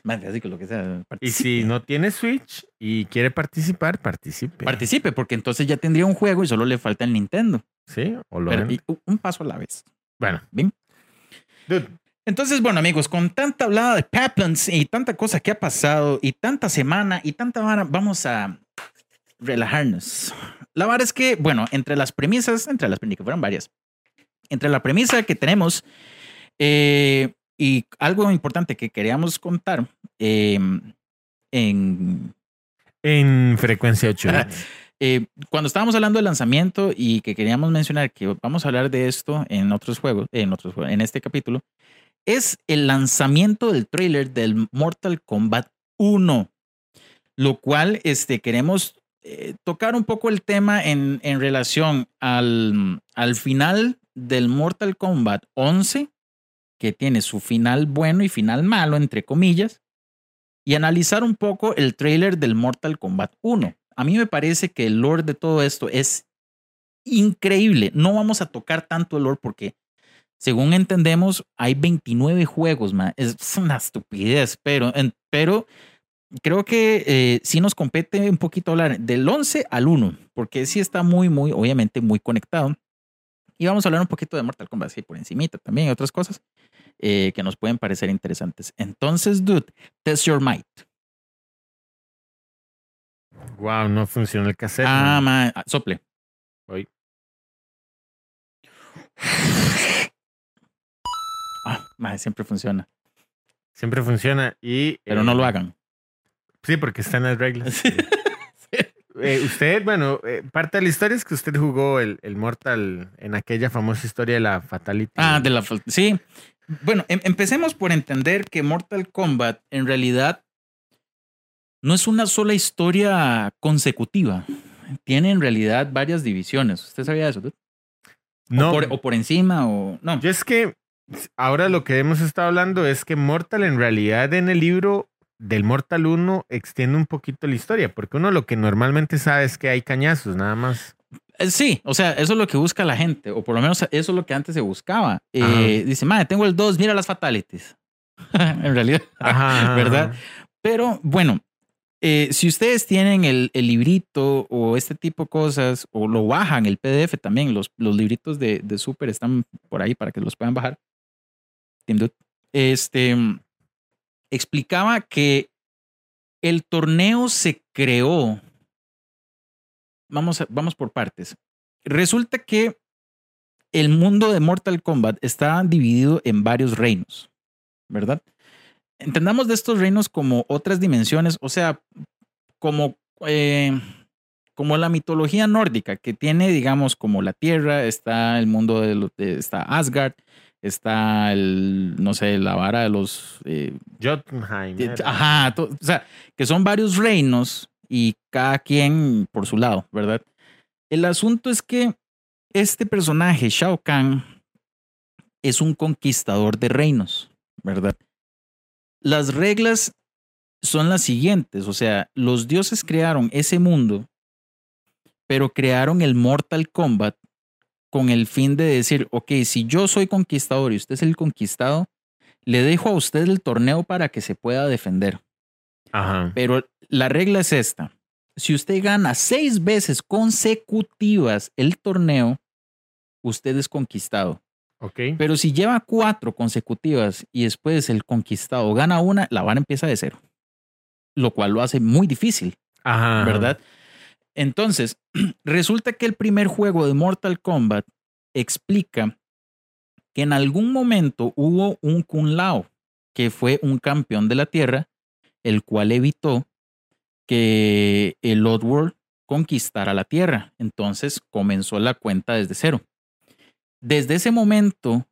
[SPEAKER 1] Así que lo que sea.
[SPEAKER 2] y si no tiene Switch y quiere participar, participe.
[SPEAKER 1] Participe, porque entonces ya tendría un juego y solo le falta el Nintendo.
[SPEAKER 2] Sí, o lo
[SPEAKER 1] Pero, y un paso a la vez.
[SPEAKER 2] Bueno.
[SPEAKER 1] Bien.
[SPEAKER 2] Dude,
[SPEAKER 1] Entonces, bueno, amigos, con tanta hablada de Paplans y tanta cosa que ha pasado y tanta semana y tanta vara, vamos a relajarnos. La verdad es que, bueno, entre las premisas, entre las premisas, que fueron varias, entre la premisa que tenemos eh, y algo importante que queríamos contar eh, en,
[SPEAKER 2] en frecuencia 8.
[SPEAKER 1] eh, cuando estábamos hablando del lanzamiento y que queríamos mencionar que vamos a hablar de esto en otros juegos, en otros juegos, en este capítulo, es el lanzamiento del trailer del Mortal Kombat 1, lo cual este, queremos eh, tocar un poco el tema en, en relación al, al final del Mortal Kombat 11, que tiene su final bueno y final malo, entre comillas, y analizar un poco el trailer del Mortal Kombat 1. A mí me parece que el lore de todo esto es increíble. No vamos a tocar tanto el lore porque, según entendemos, hay 29 juegos, man. Es una estupidez, pero, pero creo que eh, sí nos compete un poquito hablar del 11 al 1, porque sí está muy, muy, obviamente, muy conectado. Y vamos a hablar un poquito de Mortal Kombat, sí, por encimita también y otras cosas eh, que nos pueden parecer interesantes. Entonces, dude, test your might.
[SPEAKER 2] Wow, no funciona el cassette.
[SPEAKER 1] Ah,
[SPEAKER 2] man.
[SPEAKER 1] ma, ah, sople.
[SPEAKER 2] Voy.
[SPEAKER 1] Ma, siempre funciona.
[SPEAKER 2] Siempre funciona y...
[SPEAKER 1] Pero
[SPEAKER 2] eh,
[SPEAKER 1] no lo hagan.
[SPEAKER 2] Sí, porque están las reglas.
[SPEAKER 1] Sí.
[SPEAKER 2] Eh, usted, bueno, eh, parte de la historia es que usted jugó el, el Mortal en aquella famosa historia de la Fatality.
[SPEAKER 1] Ah, de la sí. Bueno, em- empecemos por entender que Mortal Kombat en realidad no es una sola historia consecutiva. Tiene en realidad varias divisiones. ¿Usted sabía eso?
[SPEAKER 2] No,
[SPEAKER 1] O por, o por encima o no.
[SPEAKER 2] yo es que ahora lo que hemos estado hablando es que Mortal en realidad en el libro del Mortal 1 extiende un poquito la historia, porque uno lo que normalmente sabe es que hay cañazos, nada más.
[SPEAKER 1] Eh, Sí, o sea, eso es lo que busca la gente, o por lo menos eso es lo que antes se buscaba. Eh, dice, madre, tengo el 2, mira las fatalities. en realidad,
[SPEAKER 2] ajá,
[SPEAKER 1] ¿verdad?
[SPEAKER 2] ajá.
[SPEAKER 1] Pero bueno, eh, si ustedes tienen el, el librito o este tipo de cosas, o lo bajan, el PDF también, los, los libritos de, de Super están por ahí para que los puedan bajar. Dude. Este explicaba que el torneo se creó. Vamos, vamos por partes. Resulta que el mundo de Mortal Kombat está dividido en varios reinos, ¿verdad? Entendamos de estos reinos como otras dimensiones, o sea, como, eh, como la mitología nórdica, que tiene, digamos, como la tierra, está el mundo de, lo- de- está Asgard, está el, no sé, la vara de los eh,
[SPEAKER 2] Jotunheim.
[SPEAKER 1] eh. Ajá, to- o sea, que son varios reinos y cada quien por su lado, ¿verdad? El asunto es que este personaje, Shao Kahn, es un conquistador de reinos, ¿verdad? Las reglas son las siguientes, o sea, los dioses crearon ese mundo, pero crearon el Mortal Kombat con el fin de decir, ok, si yo soy conquistador y usted es el conquistado, le dejo a usted el torneo para que se pueda defender.
[SPEAKER 2] Ajá.
[SPEAKER 1] Pero la regla es esta. Si usted gana seis veces consecutivas el torneo, usted es conquistado.
[SPEAKER 2] Ok.
[SPEAKER 1] Pero si lleva cuatro consecutivas y después el conquistado gana una, la vara empieza de cero. Lo cual lo hace muy difícil,
[SPEAKER 2] Ajá.
[SPEAKER 1] ¿verdad? Entonces, resulta que el primer juego de Mortal Kombat explica que en algún momento hubo un Kun Lao, que fue un campeón de la Tierra, el cual evitó que el Oddworld conquistara la Tierra. Entonces comenzó la cuenta desde cero. Desde ese momento,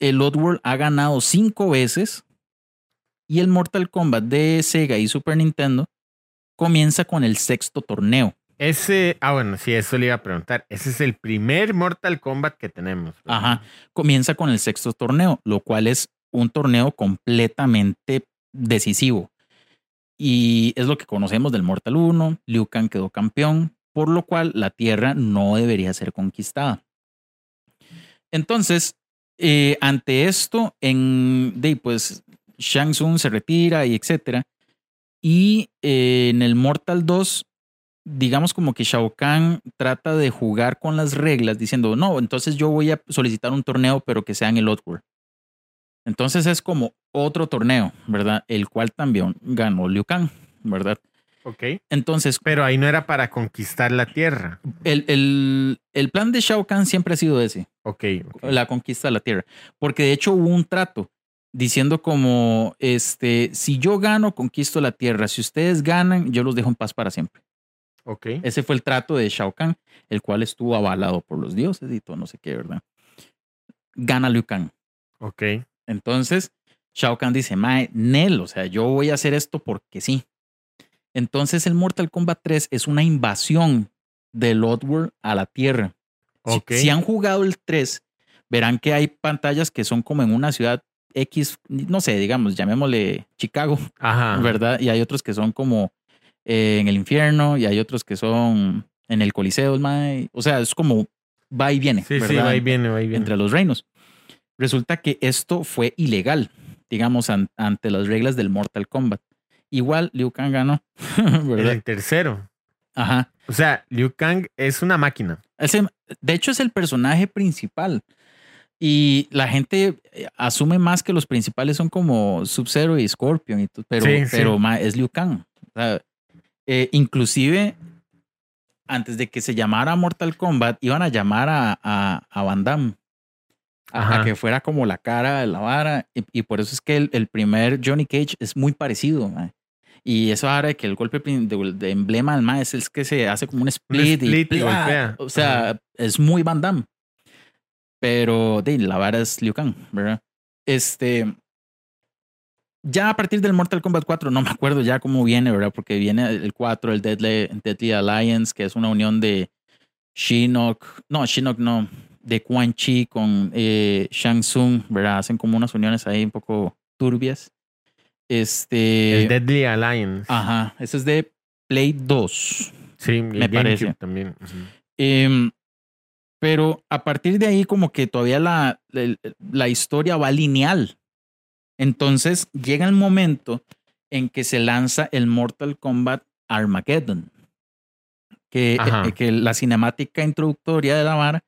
[SPEAKER 1] el Oddworld ha ganado cinco veces y el Mortal Kombat de Sega y Super Nintendo comienza con el sexto torneo.
[SPEAKER 2] Ese, ah, bueno, sí, eso le iba a preguntar. Ese es el primer Mortal Kombat que tenemos. ¿verdad?
[SPEAKER 1] Ajá. Comienza con el sexto torneo, lo cual es un torneo completamente decisivo. Y es lo que conocemos del Mortal 1. Liu Kang quedó campeón, por lo cual la Tierra no debería ser conquistada. Entonces, eh, ante esto, en, de, pues Shang Tsung se retira y etcétera. Y eh, en el Mortal 2, digamos como que Shao Kahn trata de jugar con las reglas diciendo, no, entonces yo voy a solicitar un torneo, pero que sea en el Oddworld. Entonces es como otro torneo, ¿verdad? El cual también ganó Liu Kang, ¿verdad?
[SPEAKER 2] Ok.
[SPEAKER 1] Entonces,
[SPEAKER 2] Pero ahí no era para conquistar la tierra.
[SPEAKER 1] el, el, el plan de Shao Kahn siempre ha sido ese.
[SPEAKER 2] Ok. ok.
[SPEAKER 1] la conquista de la tierra. Porque de hecho hubo un trato diciendo como, este, si yo gano, conquisto la tierra. Si ustedes ganan, yo los dejo en paz para siempre.
[SPEAKER 2] Ok.
[SPEAKER 1] Ese fue el trato de Shao Kahn, el cual estuvo avalado por los dioses y todo, no sé qué, ¿verdad? Gana Liu Kang.
[SPEAKER 2] Ok.
[SPEAKER 1] Entonces, Shao Kahn dice, Mae, Nel, o sea, yo voy a hacer esto porque sí. Entonces, el Mortal Kombat 3 es una invasión del Oddworld a la Tierra. Si-
[SPEAKER 2] Ok.
[SPEAKER 1] Si, han jugado el 3, verán que hay pantallas que son como en una ciudad X, no sé, digamos, llamémosle Chicago,
[SPEAKER 2] Ajá.
[SPEAKER 1] ¿verdad? Y hay otros que son como eh, en el infierno y hay otros que son en el Coliseo, mae. o sea, es como va y viene,
[SPEAKER 2] Sí,
[SPEAKER 1] ¿verdad?
[SPEAKER 2] sí, va y viene, va y viene.
[SPEAKER 1] Entre los reinos. Resulta que esto fue ilegal, digamos, an- ante las reglas del Mortal Kombat. Igual Liu Kang ganó, ¿verdad?
[SPEAKER 2] el tercero.
[SPEAKER 1] Ajá.
[SPEAKER 2] O sea, Liu Kang es una máquina.
[SPEAKER 1] De hecho, es el personaje principal. Y la gente eh, asume más que los principales son como Sub-Zero y Scorpion, y pero,
[SPEAKER 2] Sí, sí.
[SPEAKER 1] pero ma, es Liu Kang. O sea, eh, inclusive, antes de que se llamara Mortal Kombat, iban a llamar a, a, a Van Damme. A, que fuera como la cara de la vara. Y, y por eso es que el, el primer Johnny Cage es muy parecido. ma. Y eso ahora de que el golpe de, de emblema del es el que se hace como un split.
[SPEAKER 2] split y golpea.
[SPEAKER 1] O sea, es muy Van Damme. Pero de, la vara es Liu Kang, ¿verdad? Este. ya a partir del Mortal Kombat 4, no me acuerdo ya cómo viene, ¿verdad? Porque viene el 4, el Deadly, Deadly Alliance, que es una unión de Shinnok, no, Shinnok no, de Quan Chi con eh, Shang Tsung, ¿verdad? Hacen como unas uniones ahí un poco turbias. Este.
[SPEAKER 2] El Deadly Alliance.
[SPEAKER 1] Ajá, ese es de Play 2.
[SPEAKER 2] Sí,
[SPEAKER 1] me parece.
[SPEAKER 2] también.
[SPEAKER 1] Em, pero a partir de ahí, como que todavía la, la, historia va lineal. Entonces llega el momento en que se lanza el Mortal Kombat Armageddon. Que, eh, que la cinemática introductoria de la vara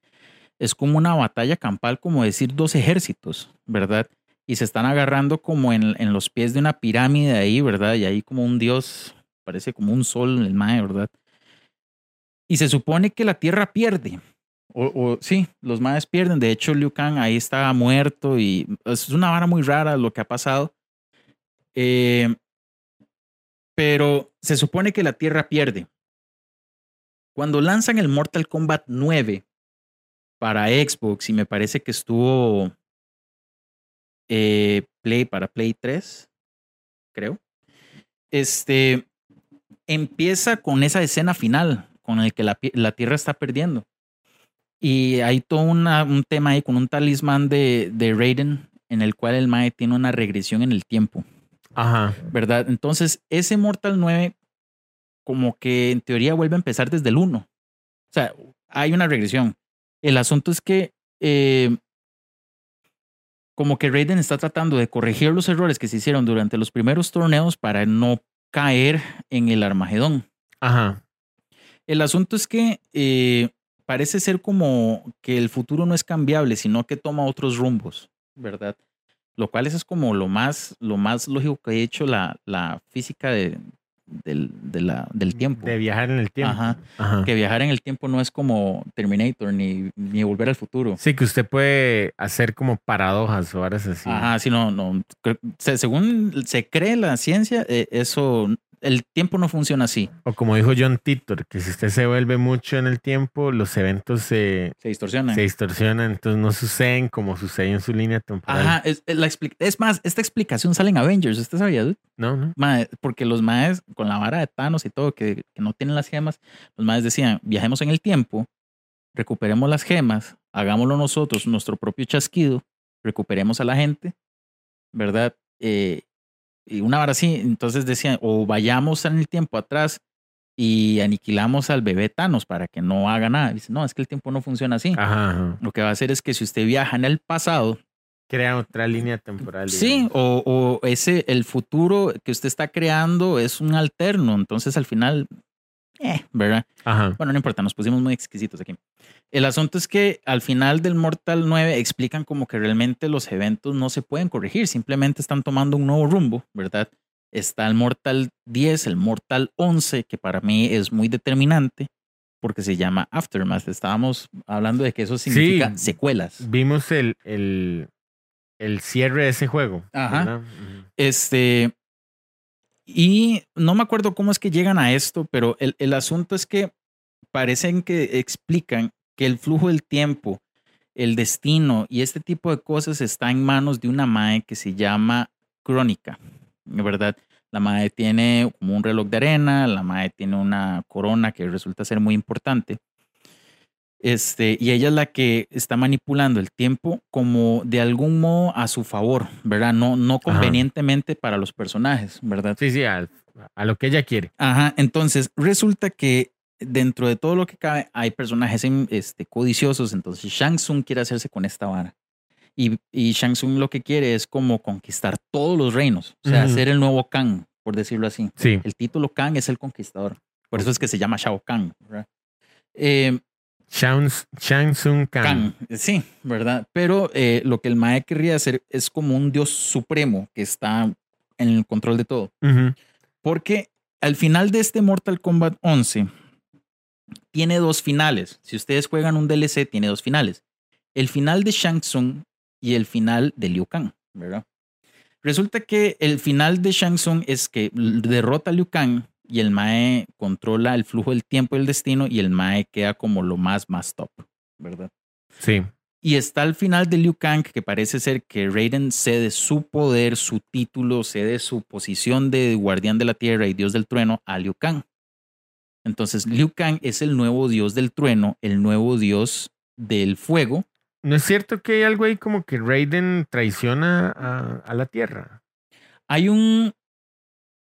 [SPEAKER 1] es como una batalla campal, como decir dos ejércitos, ¿verdad? Y se están agarrando como en, en los pies de una pirámide ahí, ¿verdad? Y ahí como un dios, parece como un sol en el mae, ¿verdad? Y se supone que la Tierra pierde. O, sí, los maes pierden. De hecho, Liu Kang ahí está muerto y es una vara muy rara lo que ha pasado. Eh, pero se supone que la Tierra pierde. Cuando lanzan el Mortal Kombat 9 para Xbox y me parece que estuvo eh, Play para Play 3, creo. Este empieza con esa escena final con el que la, la Tierra está perdiendo. Y hay todo un tema ahí con un talismán de, de Raiden en el cual el Mae tiene una regresión en el tiempo.
[SPEAKER 2] Ajá.
[SPEAKER 1] ¿Verdad? Entonces, ese Mortal 9 como que en teoría vuelve a empezar desde el 1. O sea, hay una regresión. El asunto es que eh, como que Raiden está tratando de corregir los errores que se hicieron durante los primeros torneos para no caer en el Armagedón.
[SPEAKER 2] Ajá.
[SPEAKER 1] El asunto es que eh, parece ser como que el futuro no es cambiable, sino que toma otros rumbos, ¿verdad? Lo cual es como lo más, lo más lógico que ha hecho la, la física de, del, de la, del tiempo.
[SPEAKER 2] De viajar en el tiempo.
[SPEAKER 1] Ajá. Que viajar en el tiempo no es como Terminator ni, ni volver al futuro.
[SPEAKER 2] Sí, que usted puede hacer como paradojas o horas así.
[SPEAKER 1] Ajá, sí, no, no. Según se cree la ciencia, eh, eso el tiempo no funciona así.
[SPEAKER 2] O como dijo John Titor, que si usted se vuelve mucho en el tiempo, los eventos se,
[SPEAKER 1] se distorsionan.
[SPEAKER 2] Se distorsionan, entonces no suceden como suceden en su línea temporal.
[SPEAKER 1] Ajá, es, es más, esta explicación sale en Avengers, ¿usted sabía?
[SPEAKER 2] No, no.
[SPEAKER 1] porque los maes, con la vara de Thanos y todo, que, que no tienen las gemas, los maes decían, viajemos en el tiempo, recuperemos las gemas, hagámoslo nosotros, nuestro propio chasquido, recuperemos a la gente, ¿verdad? Eh, y una hora así, entonces decían, o vayamos en el tiempo atrás y aniquilamos al bebé Thanos para que no haga nada. Dice, no, es que el tiempo no funciona así. Lo que va a hacer es que si usted viaja en el pasado,
[SPEAKER 2] crea otra línea temporal.
[SPEAKER 1] Sí, o, o, ese, el futuro que usted está creando es un alterno, entonces al final eh, ¿verdad? Bueno, no importa, nos pusimos muy exquisitos aquí. El asunto es que al final del Mortal 9 explican como que realmente los eventos no se pueden corregir, simplemente están tomando un nuevo rumbo, ¿verdad? Está el Mortal 10, el Mortal 11, que para mí es muy determinante porque se llama Aftermath. Estábamos hablando de que eso significa secuelas.
[SPEAKER 2] Vimos el, el, el, cierre de ese juego.
[SPEAKER 1] Ajá. Este, y no me acuerdo cómo es que llegan a esto, pero el, el asunto es que parecen que explican que el flujo del tiempo, el destino y este tipo de cosas está en manos de una mae que se llama Crónica, ¿verdad? La mae tiene como un reloj de arena, la mae tiene una corona que resulta ser muy importante. Este, y ella es la que está manipulando el tiempo como de algún modo a su favor, ¿verdad? No, no convenientemente para los personajes, ¿verdad?
[SPEAKER 2] Sí, sí, a, lo que ella quiere.
[SPEAKER 1] Ajá, entonces resulta que dentro de todo lo que cabe hay personajes este, codiciosos, entonces Shang Tsung quiere hacerse con esta vara. Y, y Shang Tsung lo que quiere es como conquistar todos los reinos, o sea, ser el nuevo Kang, por decirlo así.
[SPEAKER 2] Sí.
[SPEAKER 1] El título Kang es el conquistador. Por eso es que se llama Shao Kang. ¿verdad? Eh,
[SPEAKER 2] Shang, Tsung Kang.
[SPEAKER 1] Sí, ¿verdad? Pero eh, lo que el Mae querría hacer es como un dios supremo que está en el control de todo. Porque al final de este Mortal Kombat 11 tiene dos finales. Si ustedes juegan un DLC, tiene dos finales. El final de Shang Tsung y el final de Liu Kang, ¿verdad? Resulta que el final de Shang Tsung es que derrota a Liu Kang y el Mae controla el flujo del tiempo y el destino y el Mae queda como lo más, más top, ¿verdad?
[SPEAKER 2] Sí.
[SPEAKER 1] Y está al final de Liu Kang que parece ser que Raiden cede su poder, su título, cede su posición de guardián de la tierra y dios del trueno a Liu Kang. Entonces Liu Kang es el nuevo dios del trueno, el nuevo dios del fuego.
[SPEAKER 2] ¿No es cierto que hay algo ahí como que Raiden traiciona a, a la tierra?
[SPEAKER 1] Hay un,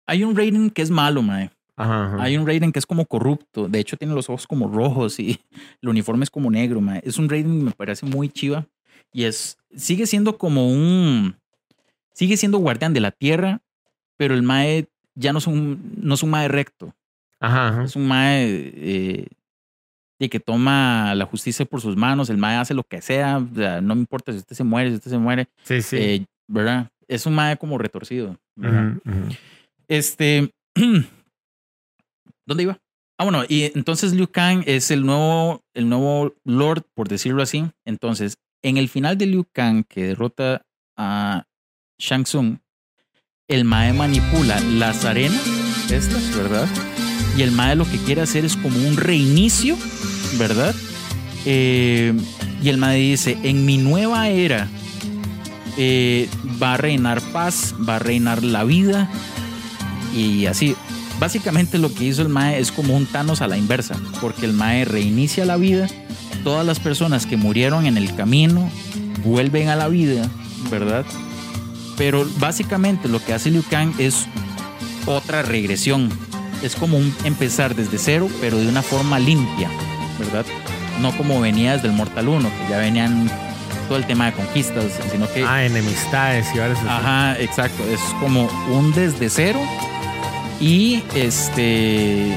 [SPEAKER 1] hay un Raiden que es malo, mae.
[SPEAKER 2] Ajá, ajá.
[SPEAKER 1] Hay un Raiden que es como corrupto. De hecho, tiene los ojos como rojos y el uniforme es como negro, mae. Es un Raiden que me parece muy chiva. Y es. Sigue siendo como un. Sigue siendo guardián de la tierra, pero el Mae ya no es un, no es un Mae recto.
[SPEAKER 2] Ajá, ajá.
[SPEAKER 1] Es un Mae eh, de que toma la justicia por sus manos. El Mae hace lo que sea. o sea, no me importa si usted se muere, si usted se muere.
[SPEAKER 2] Sí, sí.
[SPEAKER 1] eh, ¿Verdad? Es un Mae como retorcido. Este. ¿Dónde iba? Ah, bueno, y entonces Liu Kang es el nuevo, el nuevo Lord, por decirlo así. Entonces, en el final de Liu Kang, que derrota a Shang Tsung, el Mae manipula las arenas, estas, ¿verdad? Y el Mae lo que quiere hacer es como un reinicio, ¿verdad? Eh, y el Mae dice: En mi nueva era eh, va a reinar paz, va a reinar la vida, y así. Básicamente lo que hizo el Mae es como un Thanos a la inversa, porque el Mae reinicia la vida, todas las personas que murieron en el camino vuelven a la vida, ¿verdad? Pero básicamente lo que hace Liu Kang es otra regresión. Es como un empezar desde cero, pero de una forma limpia, ¿verdad? No como venía desde el Mortal 1, que ya venían todo el tema de conquistas, sino que...
[SPEAKER 2] Ah, enemistades y ahora
[SPEAKER 1] Ajá, exacto. Es como un desde cero y este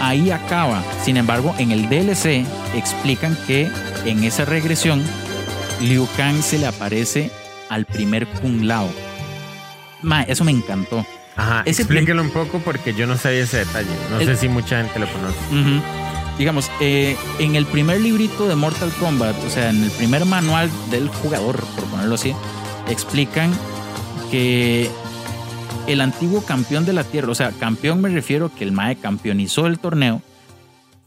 [SPEAKER 1] ahí acaba. Sin embargo, en el DLC explican que en esa regresión Liu Kang se le aparece al primer Kung Lao. Ma, eso me encantó.
[SPEAKER 2] Ajá,
[SPEAKER 1] ese
[SPEAKER 2] explíquelo un poco porque yo no sabía ese detalle. No
[SPEAKER 1] El-
[SPEAKER 2] sé si mucha gente lo conoce.
[SPEAKER 1] Digamos, eh, en el primer librito de Mortal Kombat, o sea, en el primer manual del jugador, por ponerlo así, explican que el antiguo campeón de la Tierra, o sea, campeón me refiero que el Mae campeonizó el torneo,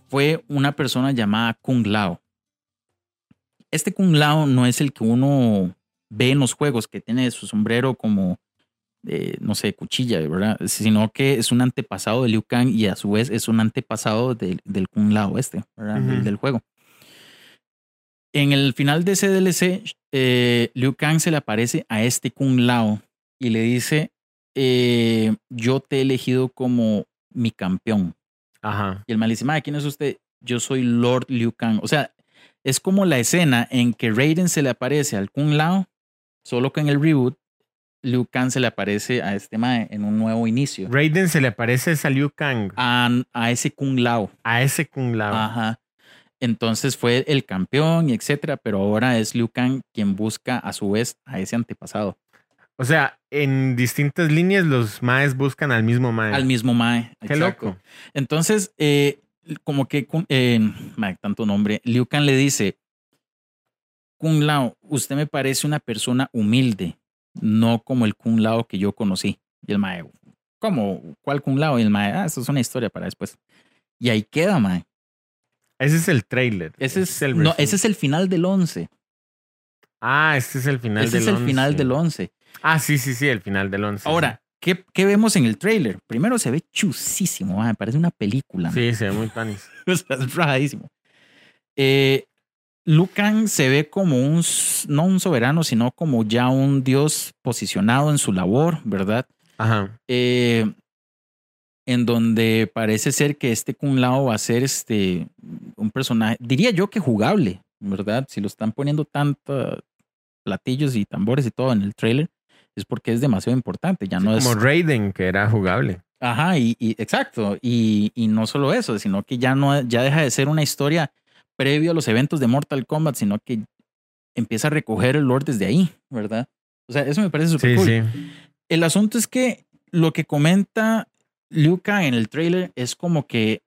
[SPEAKER 1] fue una persona llamada Kung Lao. Este Kung Lao no es el que uno ve en los juegos, que tiene su sombrero como, eh, no sé, cuchilla, ¿verdad? Sino que es un antepasado de Liu Kang y a su vez es un antepasado del, del Kung Lao este, ¿verdad? Del juego. En el final de ese DLC, eh, Liu Kang se le aparece a este Kung Lao y le dice, eh, yo te he elegido como mi campeón.
[SPEAKER 2] Ajá.
[SPEAKER 1] Y el dice, "Mae, ¿quién es usted? Yo soy Lord Liu Kang. O sea, es como la escena en que Raiden se le aparece al Kung Lao, solo que en el reboot, Liu Kang se le aparece a este Mae en un nuevo inicio.
[SPEAKER 2] Raiden se le aparece a Liu Kang,
[SPEAKER 1] A, a ese Kung Lao.
[SPEAKER 2] a ese Kung Lao.
[SPEAKER 1] Ajá. Entonces fue el campeón y etcétera, pero ahora es Liu Kang quien busca a su vez a ese antepasado,
[SPEAKER 2] O sea, en distintas líneas los maes buscan al mismo mae.
[SPEAKER 1] al mismo Mae.
[SPEAKER 2] Qué
[SPEAKER 1] Exacto.
[SPEAKER 2] loco.
[SPEAKER 1] Entonces, eh, como que, Kun- eh, mae, tanto nombre, Liu Kang le dice, Kung Lao, usted me parece una persona humilde, no como el Kung Lao que yo conocí. Y el Mae, ¿cómo? ¿Cuál Kung Lao? Y el Mae, ah, eso es una historia para después. Y ahí queda, Mae.
[SPEAKER 2] Ese es el trailer.
[SPEAKER 1] Ese es,
[SPEAKER 2] el
[SPEAKER 1] no, ese es el final del 11.
[SPEAKER 2] Ah, este es el final
[SPEAKER 1] Ese
[SPEAKER 2] del
[SPEAKER 1] es el
[SPEAKER 2] 11.
[SPEAKER 1] final del 11.
[SPEAKER 2] Ah, sí, sí, sí, el final del 11.
[SPEAKER 1] Ahora, ¿qué, qué vemos en el trailer? Primero se ve chusísimo, mae, parece una película.
[SPEAKER 2] Sí, se ve muy
[SPEAKER 1] sea, es rajadísimo. Eh, Liu Kang se ve como un, no un soberano, sino como ya un dios posicionado en su labor, ¿verdad?
[SPEAKER 2] Ajá.
[SPEAKER 1] Eh, en donde parece ser que este Kung Lao va a ser este, un personaje, diría yo que jugable, ¿verdad? Si lo están poniendo tantos platillos y tambores y todo en el trailer, es porque es demasiado importante. Ya no es.
[SPEAKER 2] Como Raiden, que era jugable.
[SPEAKER 1] Ajá, y, y- exacto. Y, y no solo eso, sino que ya no ya deja de ser una historia previo a los eventos de Mortal Kombat, sino que empieza a recoger el lore desde ahí, ¿verdad? O sea, eso me parece súper
[SPEAKER 2] Sí,
[SPEAKER 1] cool.
[SPEAKER 2] sí.
[SPEAKER 1] El asunto es que lo que comenta Luca en el trailer es como que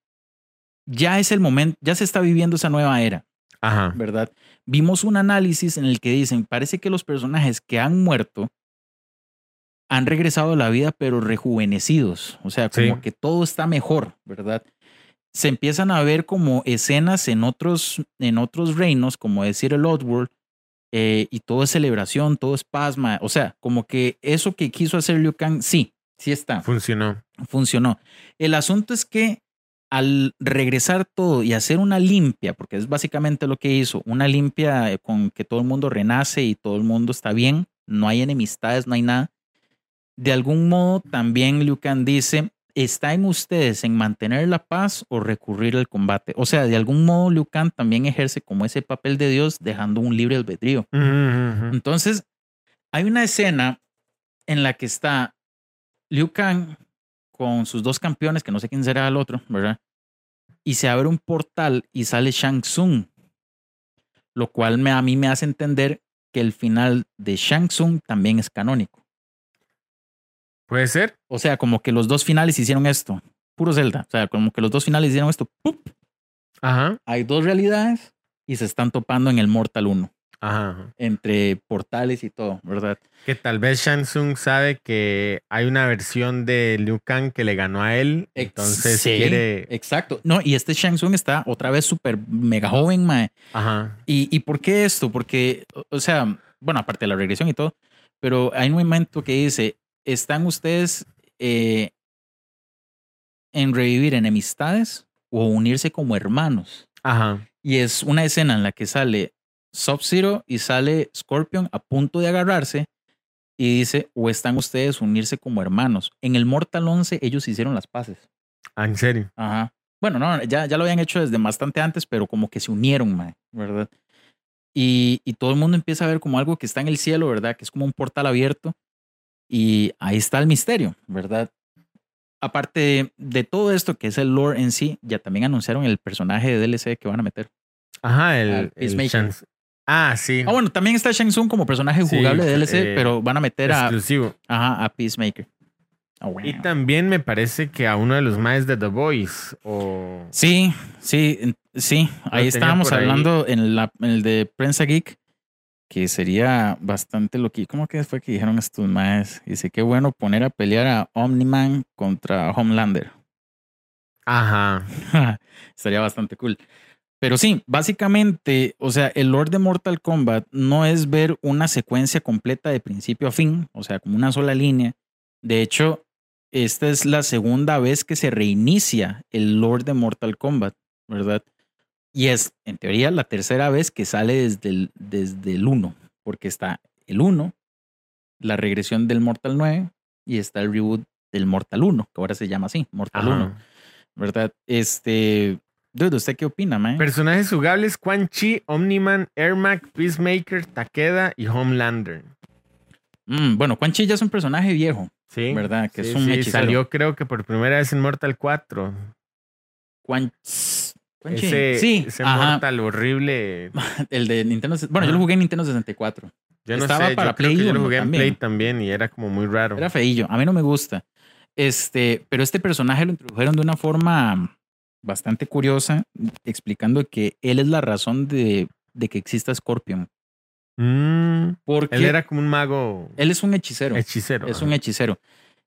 [SPEAKER 1] ya es el momento, ya se está viviendo esa nueva era,
[SPEAKER 2] Ajá.
[SPEAKER 1] ¿verdad? Vimos un análisis en el que dicen, parece que los personajes que han muerto han regresado a la vida, pero rejuvenecidos. O sea, como
[SPEAKER 2] Sí.
[SPEAKER 1] que todo está mejor, ¿verdad? se empiezan a ver como escenas en otros, en otros reinos, como decir el Oddworld, eh, y todo es celebración, todo es pasma. O sea, como que eso que quiso hacer Liu Kang, sí, sí está.
[SPEAKER 2] Funcionó.
[SPEAKER 1] Funcionó. El asunto es que al regresar todo y hacer una limpia, porque es básicamente lo que hizo, una limpia eh, con que todo el mundo renace y todo el mundo está bien, no hay enemistades, no hay nada. De algún modo, también Liu Kang dice, está en ustedes en mantener la paz o recurrir al combate. O sea, de algún modo Liu Kang también ejerce como ese papel de Dios dejando un libre albedrío. Entonces, hay una escena en la que está Liu Kang con sus dos campeones, que no sé quién será el otro, ¿verdad? Y se abre un portal y sale Shang Tsung, lo cual me, a mí me hace entender que el final de Shang Tsung también es canónico.
[SPEAKER 2] Puede ser.
[SPEAKER 1] O sea, como que los dos finales hicieron esto. Puro Zelda. O sea, como que los dos finales hicieron esto.
[SPEAKER 2] Ajá.
[SPEAKER 1] Hay dos realidades y se están topando en el Mortal 1.
[SPEAKER 2] Ajá.
[SPEAKER 1] Entre portales y todo, ¿verdad?
[SPEAKER 2] Que tal vez Shansung sabe que hay una versión de Liu Kang que le ganó a él. Entonces
[SPEAKER 1] sí,
[SPEAKER 2] quiere.
[SPEAKER 1] Exacto. No, y este Shansung está otra vez súper mega joven, mae.
[SPEAKER 2] Ajá.
[SPEAKER 1] ¿Y, ¿Y por qué esto? Porque, o sea, bueno, aparte de la regresión y todo, pero hay un momento que dice: ¿están ustedes eh, en revivir enemistades o unirse como hermanos?
[SPEAKER 2] Ajá.
[SPEAKER 1] Y es una escena en la que sale Sub-Zero y sale Scorpion a punto de agarrarse y dice, o están ustedes unirse como hermanos. En el Mortal 11 ellos hicieron las paces.
[SPEAKER 2] Ah, ¿En serio?
[SPEAKER 1] Ajá. Bueno, no, ya, ya lo habían hecho desde bastante antes, pero como que se unieron, mae, ¿verdad? Y, y todo el mundo empieza a ver como algo que está en el cielo, ¿verdad? Que es como un portal abierto y ahí está el misterio, ¿verdad? Aparte de, todo esto que es el lore en sí, ya también anunciaron el personaje de DLC que van a meter.
[SPEAKER 2] Ajá, el, el Ah, sí.
[SPEAKER 1] Ah, bueno, también está Shang Tsung como personaje
[SPEAKER 2] Sí,
[SPEAKER 1] jugable de DLC,
[SPEAKER 2] eh,
[SPEAKER 1] pero van a meter a,
[SPEAKER 2] exclusivo.
[SPEAKER 1] ajá, a Peacemaker. Ah, bueno.
[SPEAKER 2] Y también me parece que a uno de los más de The Voice. O.
[SPEAKER 1] Sí, sí, sí. Ahí estábamos
[SPEAKER 2] ahí.
[SPEAKER 1] hablando en, la, en el de Prensa Geek, que sería bastante lo que. ¿Cómo que fue que dijeron estos maes? Dice, qué bueno poner a pelear a Omni-Man contra Homelander.
[SPEAKER 2] Ajá.
[SPEAKER 1] Estaría bastante cool. Pero sí, básicamente, o sea, el Lord de Mortal Kombat no es ver una secuencia completa de principio a fin, o sea, como una sola línea. De hecho, esta es la segunda vez que se reinicia el Lord de Mortal Kombat, ¿verdad? Y es, en teoría, la tercera vez que sale desde el, desde el 1, porque está el 1, la regresión del Mortal 9 y está el reboot del Mortal 1, que ahora se llama así, Mortal 1.
[SPEAKER 2] Ajá.
[SPEAKER 1] ¿verdad? Este, dude, ¿usted qué opina, man?
[SPEAKER 2] Personajes jugables: Quan Chi, Omniman, Ermac, Peacemaker, Takeda y Homelander.
[SPEAKER 1] Mm, bueno, Quan Chi ya es un personaje viejo,
[SPEAKER 2] Sí.
[SPEAKER 1] ¿verdad? Que
[SPEAKER 2] Sí,
[SPEAKER 1] es un
[SPEAKER 2] sí,
[SPEAKER 1] hechicero.
[SPEAKER 2] Salió, creo que por primera vez en Mortal 4.
[SPEAKER 1] Quan, Quan
[SPEAKER 2] Ese,
[SPEAKER 1] sí,
[SPEAKER 2] ese
[SPEAKER 1] ajá,
[SPEAKER 2] Mortal horrible.
[SPEAKER 1] el de Nintendo. Bueno, yo
[SPEAKER 2] Ajá.
[SPEAKER 1] lo jugué en Nintendo 64.
[SPEAKER 2] Yo no
[SPEAKER 1] Estaba
[SPEAKER 2] sé,
[SPEAKER 1] para
[SPEAKER 2] yo creo
[SPEAKER 1] Play
[SPEAKER 2] que yo lo
[SPEAKER 1] 1
[SPEAKER 2] jugué en
[SPEAKER 1] también.
[SPEAKER 2] Play también y era como muy raro.
[SPEAKER 1] Era feillo, a mí no me gusta. Este, pero este personaje lo introdujeron de una forma bastante curiosa, explicando que él es la razón de, de que exista Scorpion.
[SPEAKER 2] Mm,
[SPEAKER 1] Porque
[SPEAKER 2] él era como un mago
[SPEAKER 1] él es un hechicero.
[SPEAKER 2] hechicero.
[SPEAKER 1] Es
[SPEAKER 2] ajá.
[SPEAKER 1] un hechicero.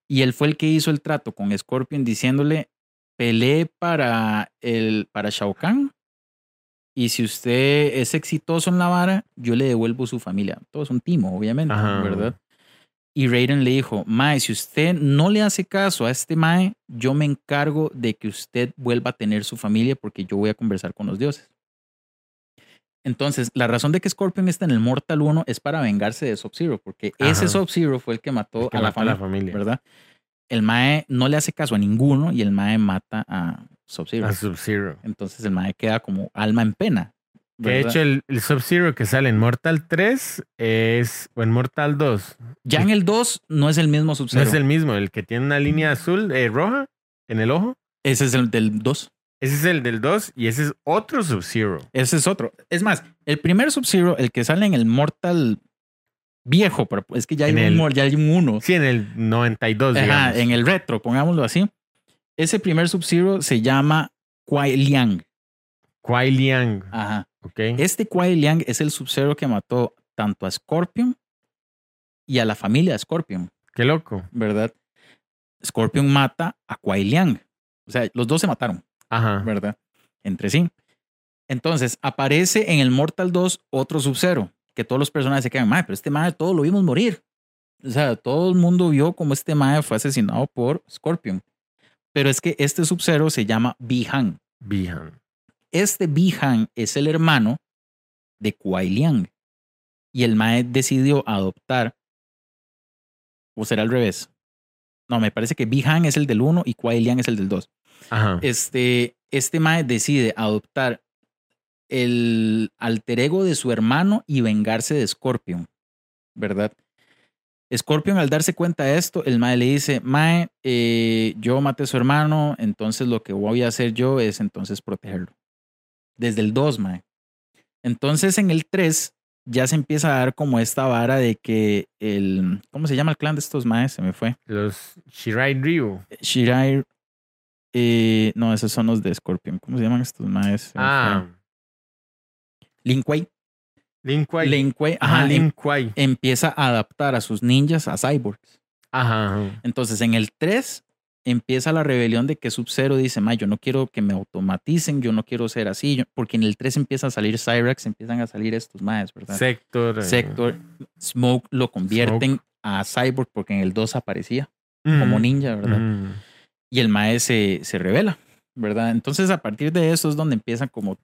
[SPEAKER 1] Y él fue el que hizo el trato con Scorpion diciéndole, peleé para, el, para Shao Kahn y si usted es exitoso en la vara, yo le devuelvo su familia. Todo es un timo, obviamente,
[SPEAKER 2] Ajá.
[SPEAKER 1] ¿verdad? Y Raiden le dijo, Mae, si usted no le hace caso a este Mae, yo me encargo de que usted vuelva a tener su familia porque yo voy a conversar con los dioses. Entonces, la razón de que Scorpion está en el Mortal 1 es para vengarse de Sub-Zero, porque ese. Sub-Zero fue el que mató
[SPEAKER 2] El que
[SPEAKER 1] a, la
[SPEAKER 2] mató a la
[SPEAKER 1] familia. ¿verdad? El Mae no le hace caso a ninguno y el Mae mata a Sub-Zero.
[SPEAKER 2] A Sub-Zero.
[SPEAKER 1] Entonces el Mae queda como alma en pena.
[SPEAKER 2] De hecho el, el Sub-Zero que sale en Mortal 3 es, o en Mortal 2,
[SPEAKER 1] ya en el 2 no es el mismo
[SPEAKER 2] no
[SPEAKER 1] Sub-Zero.
[SPEAKER 2] es el mismo, el que tiene una línea azul, eh, roja, en el ojo.
[SPEAKER 1] Ese es el del 2.
[SPEAKER 2] Ese es el del 2 y ese es otro Sub-Zero.
[SPEAKER 1] Ese es otro. Es más, el primer Sub-Zero, el que sale en el Mortal viejo, pero es que ya hay,
[SPEAKER 2] En
[SPEAKER 1] un,
[SPEAKER 2] el-
[SPEAKER 1] ya hay un 1.
[SPEAKER 2] Sí, en el 92,
[SPEAKER 1] Ajá,
[SPEAKER 2] digamos.
[SPEAKER 1] en el retro, pongámoslo así. Ese primer Sub-Zero se llama Kuai Liang.
[SPEAKER 2] Kuai Liang.
[SPEAKER 1] Ajá.
[SPEAKER 2] Ok.
[SPEAKER 1] Este Kuai Liang es el Sub-Zero que mató tanto a Scorpion y a la familia de Scorpion,
[SPEAKER 2] Qué loco.
[SPEAKER 1] ¿verdad? Scorpion mata a Kuai Liang. O sea, los dos se mataron.
[SPEAKER 2] Ajá.
[SPEAKER 1] ¿verdad? Entre sí. Entonces, aparece en el Mortal 2 otro Sub-Zero, que todos los personajes se quedan, madre, pero este madre todos lo vimos morir. O sea, todo el mundo vio cómo este madre fue asesinado por Scorpion. Pero es que este Sub-Zero se llama Bihan.
[SPEAKER 2] Bihan.
[SPEAKER 1] Este Bihan es el hermano de Kuai Liang. Y el mae decidió adoptar, o será al revés. No, me parece que Bihan es el del 1 y Kuai Liang es el del 2.
[SPEAKER 2] Ajá.
[SPEAKER 1] Este, este mae decide adoptar el alter ego de su hermano y vengarse de Scorpion, ¿verdad? Scorpion al darse cuenta de esto, el mae le dice, mae, eh, yo maté a su hermano, entonces lo que voy a hacer yo es entonces protegerlo. Desde el 2, mae. Entonces en el 3 ya se empieza a dar como esta vara de que el, ¿cómo se llama el clan de estos maes? Se me fue.
[SPEAKER 2] Los Shirai Ryu.
[SPEAKER 1] Shirai, eh, no, esos son los de Scorpion. ¿Cómo se llaman estos maes? Se
[SPEAKER 2] Ah.
[SPEAKER 1] Lin Kuei.
[SPEAKER 2] Lin Kuei.
[SPEAKER 1] Lin Kuei,
[SPEAKER 2] Ajá,
[SPEAKER 1] em-
[SPEAKER 2] Lin Kuei.
[SPEAKER 1] empieza a adaptar a sus ninjas a cyborgs.
[SPEAKER 2] Ajá.
[SPEAKER 1] Entonces, en el 3 empieza la rebelión de que Sub-Zero dice, ma, yo no quiero que me automaticen, yo no quiero ser así, yo-", porque en el 3 empiezan a salir Cyrax, empiezan a salir estos maes, ¿verdad?
[SPEAKER 2] Sector. eh,
[SPEAKER 1] Sector, Smoke lo convierten a Cyborg porque en el 2 aparecía como
[SPEAKER 2] Ujú,
[SPEAKER 1] ninja, ¿verdad?
[SPEAKER 2] ujú.
[SPEAKER 1] y el mae se, se revela, ¿verdad? Entonces a partir de eso es donde empiezan como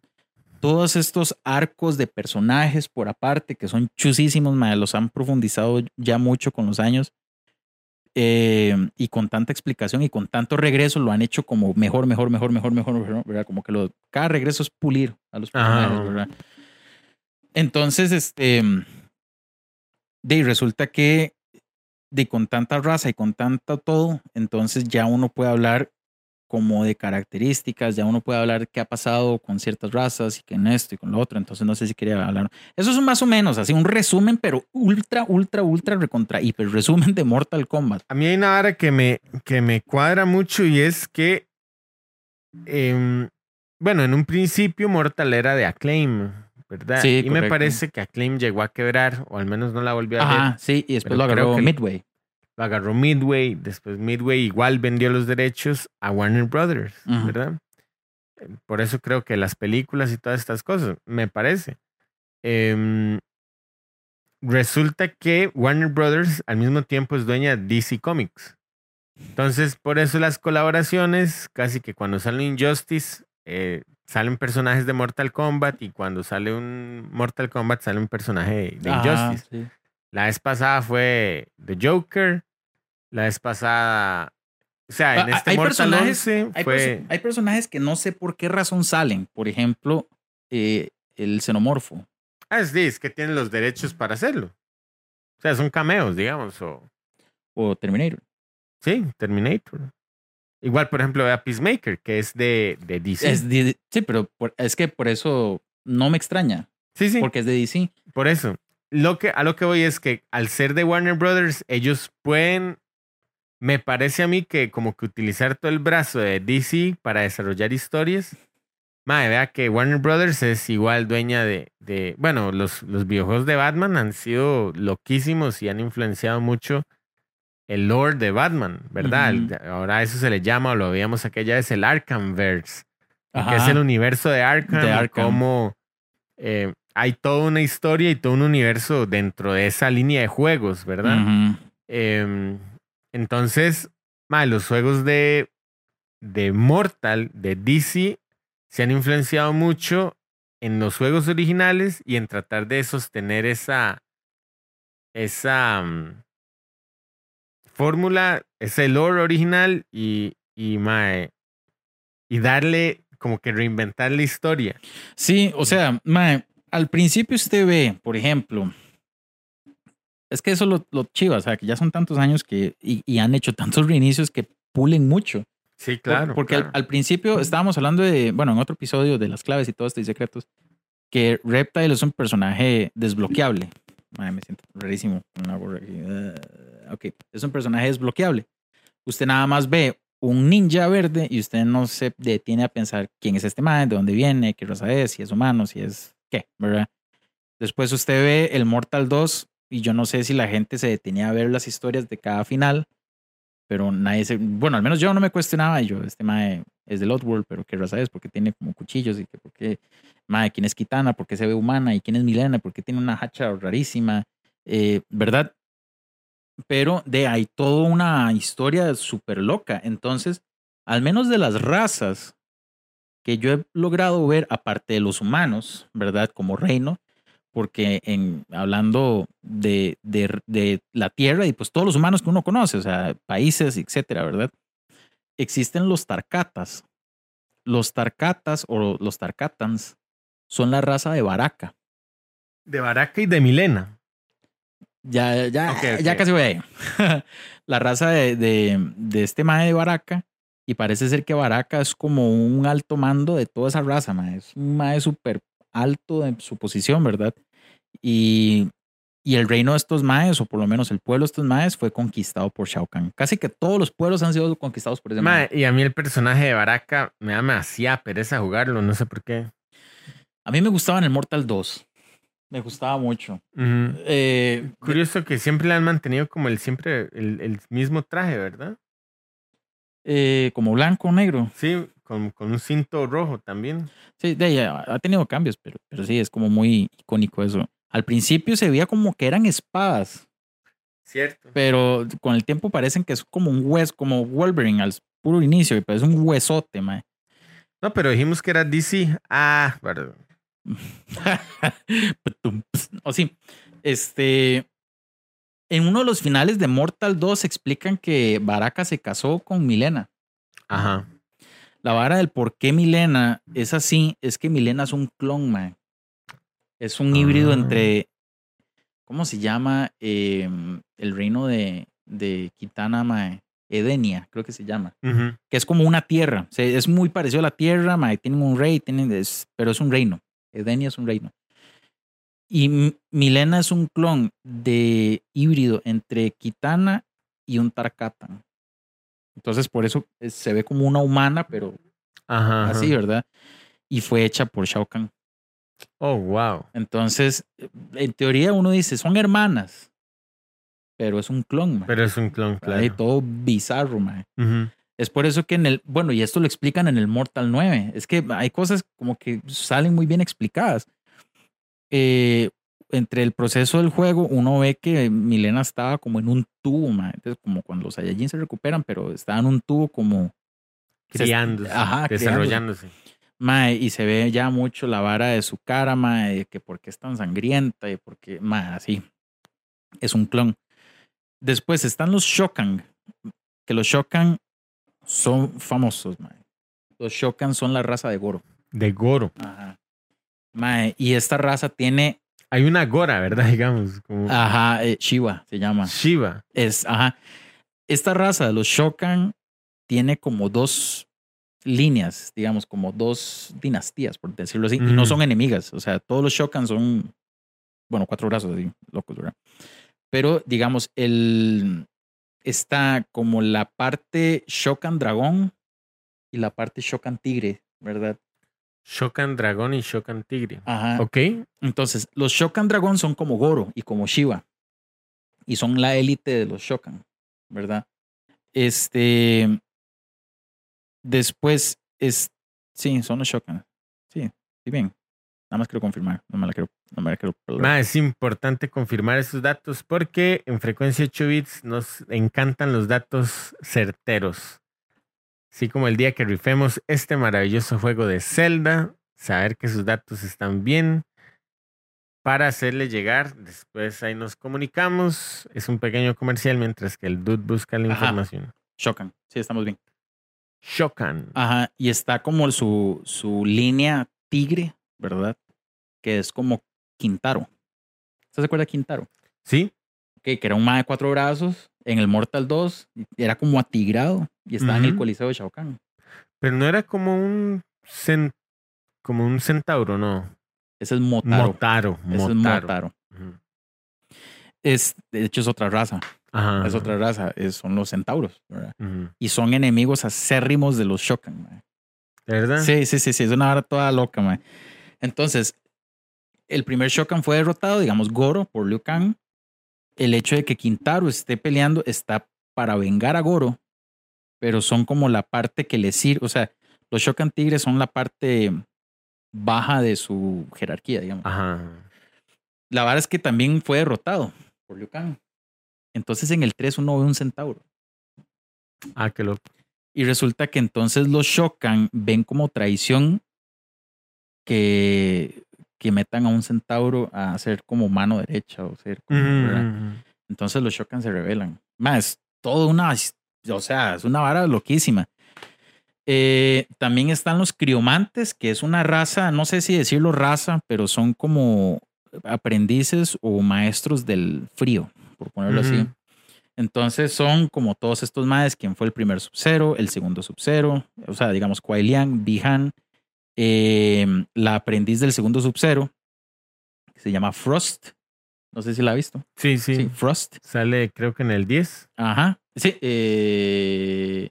[SPEAKER 1] todos estos arcos de personajes por aparte que son chusísimos, los han profundizado ya mucho con los años eh, y con tanta explicación y con tanto regreso lo han hecho como mejor, mejor, mejor, mejor, mejor, mejor, ¿verdad? Como que lo, cada regreso es pulir a los personajes,
[SPEAKER 2] Ajá.
[SPEAKER 1] ¿verdad? Entonces, este, de ahí resulta que de con tanta raza y con tanto todo, entonces ya uno puede hablar como de características, ya uno puede hablar qué ha pasado con ciertas razas y que en esto y con lo otro, entonces no sé si quería hablar. Eso es más o menos así un resumen, pero ultra, ultra, ultra recontra hiper resumen de Mortal Kombat.
[SPEAKER 2] A mí hay una vara que me, que me cuadra mucho y es que, em, bueno, en un principio Mortal era de Acclaim, ¿verdad?
[SPEAKER 1] Sí,
[SPEAKER 2] y me parece que Acclaim llegó a quebrar, o al menos no la volvió a ver.
[SPEAKER 1] sí, y después
[SPEAKER 2] Pero
[SPEAKER 1] lo agarró Midway.
[SPEAKER 2] Lo agarró Midway, después Midway igual vendió los derechos a Warner Brothers. ¿verdad? Por eso creo que las películas y todas estas cosas, me parece. Em, resulta que Warner Brothers al mismo tiempo es dueña de DC Comics. Entonces, por eso las colaboraciones, casi que cuando sale Injustice, eh, salen personajes de Mortal Kombat y cuando sale un Mortal Kombat sale un personaje de Injustice.
[SPEAKER 1] sí.
[SPEAKER 2] La vez pasada fue The Joker. La vez pasada. O sea, en
[SPEAKER 1] Ah,
[SPEAKER 2] este
[SPEAKER 1] hay
[SPEAKER 2] Mortal
[SPEAKER 1] personajes-
[SPEAKER 2] 11
[SPEAKER 1] Hay,
[SPEAKER 2] fue.
[SPEAKER 1] perso- hay personajes que no sé por qué razón salen. Por ejemplo, eh, el xenomorfo.
[SPEAKER 2] Ah, sí, es que tienen los derechos para hacerlo. O sea, son cameos, digamos. O,
[SPEAKER 1] o Terminator.
[SPEAKER 2] sí, Terminator. Igual, por ejemplo, a Peacemaker, que es de, de DC.
[SPEAKER 1] Es de- sí, pero por- es que por eso no me extraña,
[SPEAKER 2] sí, sí,
[SPEAKER 1] porque es de DC.
[SPEAKER 2] por eso. Lo que, a lo que voy es que al ser de Warner Brothers, ellos pueden. Me parece a mí que como que utilizar todo el brazo de DC para desarrollar historias. Madre, vea que Warner Brothers es igual dueña de. de bueno, los, los videojuegos de Batman han sido loquísimos y han influenciado mucho el lore de Batman, ¿verdad? Ahora a eso se le llama, o lo veíamos aquella vez, el Arkhamverse, que es el universo de Arkham,
[SPEAKER 1] De
[SPEAKER 2] y
[SPEAKER 1] Arkham.
[SPEAKER 2] cómo eh, hay toda una historia y todo un universo dentro de esa línea de juegos, ¿verdad? Em, entonces, ma, los juegos de, de Mortal, de DC, se han influenciado mucho en los juegos originales y en tratar de sostener esa, esa mm, fórmula, ese lore original y, y, mae, y darle como que reinventar la historia.
[SPEAKER 1] Sí, o sea, mae, al principio usted ve, por ejemplo, es que eso lo, lo chiva, o sea, que ya son tantos años que y, y han hecho tantos reinicios que pulen mucho.
[SPEAKER 2] Sí, claro.
[SPEAKER 1] porque al-
[SPEAKER 2] claro.
[SPEAKER 1] Al, principio estábamos hablando de, bueno, en otro episodio de las claves y todo esto y secretos, que Reptile es un personaje desbloqueable. Mae, me siento rarísimo con una gorra aquí. Ah, ok, es un personaje desbloqueable. Usted nada más ve un ninja verde y usted no se detiene a pensar quién es este man, de dónde viene, qué raza es, si es humano, si es qué, ¿verdad? Después usted ve el Mortal 2 y yo no sé si la gente se detenía a ver las historias de cada final pero nadie se, bueno, al menos yo no me cuestionaba, y yo, este mae es del Outworld, pero qué raza es, porque tiene como cuchillos y que porque, mae, quién es Kitana, porque se ve humana, y quién es Milena, porque tiene una hacha rarísima, eh, ¿verdad? Pero de hay toda una historia súper loca, entonces, al menos de las razas que yo he logrado ver, aparte de los humanos, ¿verdad? Como reino, porque en, hablando de, de, de, la Tierra y pues todos los humanos que uno conoce, o sea, países, etcétera, ¿verdad? Existen los Tarkatas. Los Tarkatas o los Tarkatans son la raza de Baraka.
[SPEAKER 2] De Baraka y de Milena.
[SPEAKER 1] Ya, ya, okay, okay. ya casi voy ahí. la raza de, de, de este mae de Baraka. Y parece ser que Baraka es como un alto mando de toda esa raza, mae. Es un mae súper alto en su posición, ¿verdad? Y, y, el reino de estos maes, o por lo menos el pueblo de estos maes, fue conquistado por Shao Kahn. Casi que todos los pueblos han sido conquistados por ese mae.
[SPEAKER 2] mae. Y a mí el personaje de Baraka me da demasiada pereza jugarlo, no sé por qué.
[SPEAKER 1] A mí me gustaba en el Mortal 2. Me gustaba mucho.
[SPEAKER 2] Uh -huh.
[SPEAKER 1] eh,
[SPEAKER 2] Curioso que siempre le han mantenido como el siempre el, el mismo traje, ¿verdad?
[SPEAKER 1] Eh, como blanco o negro.
[SPEAKER 2] Sí, con, con, un cinto rojo también.
[SPEAKER 1] Sí, de ella ha tenido cambios, pero, pero sí, es como muy icónico eso. Al principio se veía como que eran espadas.
[SPEAKER 2] Cierto.
[SPEAKER 1] Pero con el tiempo parecen que es como un hueso, como Wolverine al puro inicio, y parece un huesote, mae.
[SPEAKER 2] No, pero dijimos que era DC. Ah, perdón.
[SPEAKER 1] o sí, este. En uno de los finales de Mortal 2 explican que Baraka se casó con Milena.
[SPEAKER 2] Ajá.
[SPEAKER 1] La vara del por qué Milena es así es que Milena es un clon, man. Es un híbrido
[SPEAKER 2] Ah.
[SPEAKER 1] entre. ¿Cómo se llama? Eh, el reino de, de Kitana, mae. Edenia, creo que se llama. Que es como una tierra. O sea, es muy parecido a la tierra, mae. Tienen un rey, tienen, es- pero es un reino. Edenia es un reino. Y Milena es un clon de híbrido entre Kitana y un Tarkatan. Entonces, por eso eh, se ve como una humana, pero
[SPEAKER 2] Ajá. ajá.
[SPEAKER 1] así, ¿verdad? Y fue hecha por Shao Kahn.
[SPEAKER 2] Oh, wow.
[SPEAKER 1] Entonces, eh, en teoría uno dice, son hermanas, pero es un clon, mae.
[SPEAKER 2] Pero es un clon, claro.
[SPEAKER 1] Todo bizarro.
[SPEAKER 2] Ujú.
[SPEAKER 1] Es por eso que en el, bueno, y esto lo explican en el Mortal 9, es que hay cosas como que salen muy bien explicadas. Eh, entre el proceso del juego, uno ve que Milena estaba como en un tubo. Entonces, como cuando los Saiyajin se recuperan, pero estaba en un tubo como... se-
[SPEAKER 2] Criándose. Desarrollándose.
[SPEAKER 1] Mae, y se ve ya mucho la vara de su cara, mae, de que por qué es tan sangrienta y por qué, mae, así. Es un clon. Después están los Shokan, que los Shokan son famosos, mae. Los Shokan son la raza de Goro.
[SPEAKER 2] De Goro.
[SPEAKER 1] Ajá. Mae, y esta raza tiene,
[SPEAKER 2] Hay una Gora, ¿verdad? Digamos. Como
[SPEAKER 1] ajá, eh, Shiva se llama.
[SPEAKER 2] Shiva.
[SPEAKER 1] Es, ajá. Esta raza de los Shokan tiene como dos líneas, digamos, como dos dinastías, por decirlo así, y no
[SPEAKER 2] Mm.
[SPEAKER 1] son enemigas. O sea, todos los Shokan son, bueno, cuatro brazos, así, locos, ¿verdad? Pero, digamos, el, está como la parte Shokan dragón y la parte Shokan tigre, ¿verdad?
[SPEAKER 2] Shokan Dragón y Shokan Tigre.
[SPEAKER 1] Ajá.
[SPEAKER 2] Ok.
[SPEAKER 1] Entonces, los Shokan Dragón son como Goro y como Shiva. Y son la élite de los Shokan, ¿verdad? Este. Después es. Sí, son los Shokan. Sí, sí, bien. Nada más quiero confirmar. No me la quiero. No me la quiero.
[SPEAKER 2] Es importante confirmar esos datos porque en frecuencia 8 bits nos encantan los datos certeros. Así como el día que rifemos este maravilloso juego de Zelda, saber que sus datos están bien para hacerle llegar. Después ahí nos comunicamos. Es un pequeño comercial mientras que el dude busca la
[SPEAKER 1] Ajá.
[SPEAKER 2] información.
[SPEAKER 1] Shokan. Sí, estamos bien.
[SPEAKER 2] Shokan.
[SPEAKER 1] Ajá. Y está como su, su línea tigre, ¿verdad? Que es como Quintaro. ¿Usted se acuerda de Quintaro?
[SPEAKER 2] ¿Sí?
[SPEAKER 1] Que, que era un mae de cuatro brazos en el Mortal 2, era como atigrado y estaba en el. Coliseo de Shao Kahn.
[SPEAKER 2] Pero no era como un cen- como un centauro, no.
[SPEAKER 1] Ese es Motaro.
[SPEAKER 2] Motaro.
[SPEAKER 1] Ese es
[SPEAKER 2] Motaro.
[SPEAKER 1] Motaro.
[SPEAKER 2] Ujú.
[SPEAKER 1] Es, de hecho, es otra raza.
[SPEAKER 2] Ajá.
[SPEAKER 1] Es otra raza. es- son los centauros. Y son enemigos acérrimos de los Shokan. mae.
[SPEAKER 2] ¿De verdad?
[SPEAKER 1] Sí, sí, sí, sí. Es una vara toda loca, mae. Entonces, el primer Shokan fue derrotado, digamos, Goro por Liu Kang. El hecho de que Quintaro esté peleando está para vengar a Goro, pero son como la parte que le sirve, o sea, los Shokan Tigres son la parte baja de su jerarquía, digamos.
[SPEAKER 2] Ajá.
[SPEAKER 1] La verdad es que también fue derrotado por Liu Kang. Entonces en el 3 uno ve un centauro.
[SPEAKER 2] Ah, qué loco.
[SPEAKER 1] Y resulta que entonces los Shokan ven como traición que, que metan a un centauro a ser como mano derecha o ser como. Entonces los Shokan se rebelan. Más, todo una, o sea, es una vara loquísima. Eh, también están los criomantes, que es una raza, no sé si decirlo raza, pero son como aprendices o maestros del frío, por ponerlo así. Entonces son como todos estos maes, quien fue el primer Sub-Zero, el segundo Sub-Zero, o sea, digamos Kuai Liang, Bihan, eh, la aprendiz del segundo Sub-Zero, que se llama Frost. No sé si la ha visto.
[SPEAKER 2] Sí, sí,
[SPEAKER 1] Sí, Frost.
[SPEAKER 2] Sale creo que en el 10.
[SPEAKER 1] Ajá. Sí. eh,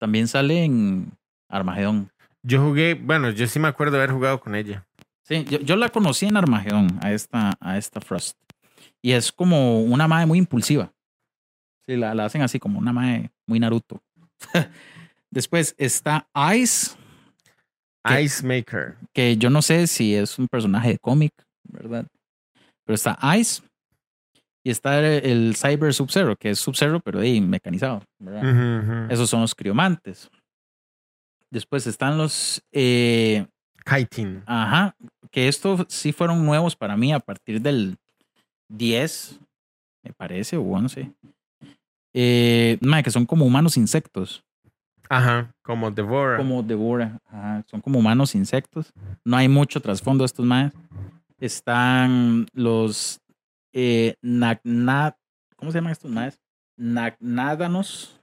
[SPEAKER 1] también sale en Armagedón.
[SPEAKER 2] Yo jugué, bueno, yo sí me acuerdo haber jugado con ella.
[SPEAKER 1] Sí, yo, yo la conocí en Armagedón, a esta, a esta Frost. Y es como una mae muy impulsiva. Sí, la, la hacen así como una mae muy Naruto. Después está Ice,
[SPEAKER 2] Ice Maker.
[SPEAKER 1] que yo no sé si es un personaje de cómic, ¿verdad? Pero está Ice. Y está el, Cyber Sub-Zero, que es Sub-Zero, pero ahí mecanizado, ¿verdad? Esos son los criomantes. Después están los. eh,
[SPEAKER 2] Kiting.
[SPEAKER 1] ajá. Que estos sí fueron nuevos para mí a partir del 10, me parece, o 11. Eh, que son como humanos insectos.
[SPEAKER 2] Ajá, como Devora.
[SPEAKER 1] Como devora. Ajá, son como humanos insectos. No hay mucho trasfondo estos más. Están los. Eh, Nagnat- ¿Cómo se llaman estos más? Nagnádanos.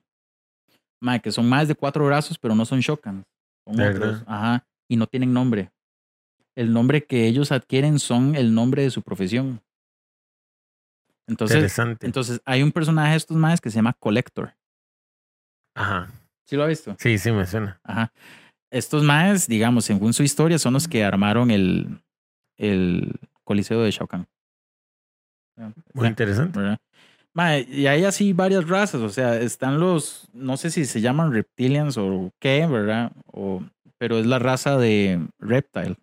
[SPEAKER 1] Que son más de cuatro brazos, pero no son Shokan. Son
[SPEAKER 2] ¿De
[SPEAKER 1] otros.
[SPEAKER 2] verdad?
[SPEAKER 1] Ajá. Y no tienen nombre. El nombre que ellos adquieren son el nombre de su profesión. Entonces,
[SPEAKER 2] Interesante.
[SPEAKER 1] entonces hay un personaje de estos más que se llama Collector.
[SPEAKER 2] Ajá.
[SPEAKER 1] ¿Sí lo ha visto?
[SPEAKER 2] Sí, sí, me suena.
[SPEAKER 1] Ajá. Estos maes, digamos, según su historia, son los que armaron el, el Coliseo de Shao Kahn.
[SPEAKER 2] Muy interesante.
[SPEAKER 1] y hay así varias razas, o sea, están los, no sé si se llaman reptilians o qué, ¿verdad? O, pero es la raza de Reptile,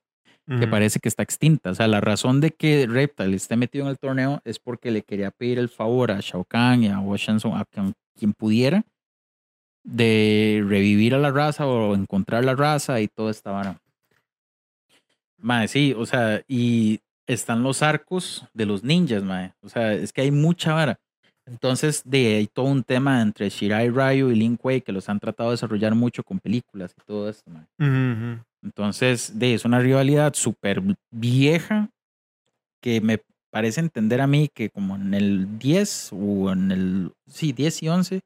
[SPEAKER 1] que parece que está extinta. O sea, la razón de que Reptile esté metido en el torneo es porque le quería pedir el favor a Shao Kahn y a Wo Shensun, a quien, quien pudiera, de revivir a la raza o encontrar la raza y toda esta vara. Mae, sí, o sea, y están los arcos de los ninjas, mae. O sea, es que hay mucha vara. Entonces, de hay todo un tema entre Shirai Ryu y Lin Kuei que los han tratado de desarrollar mucho con películas y todo esto, mae. Entonces, de, es una rivalidad súper vieja que me parece entender a mí que como en el 10 o en el, sí, 10 y 11,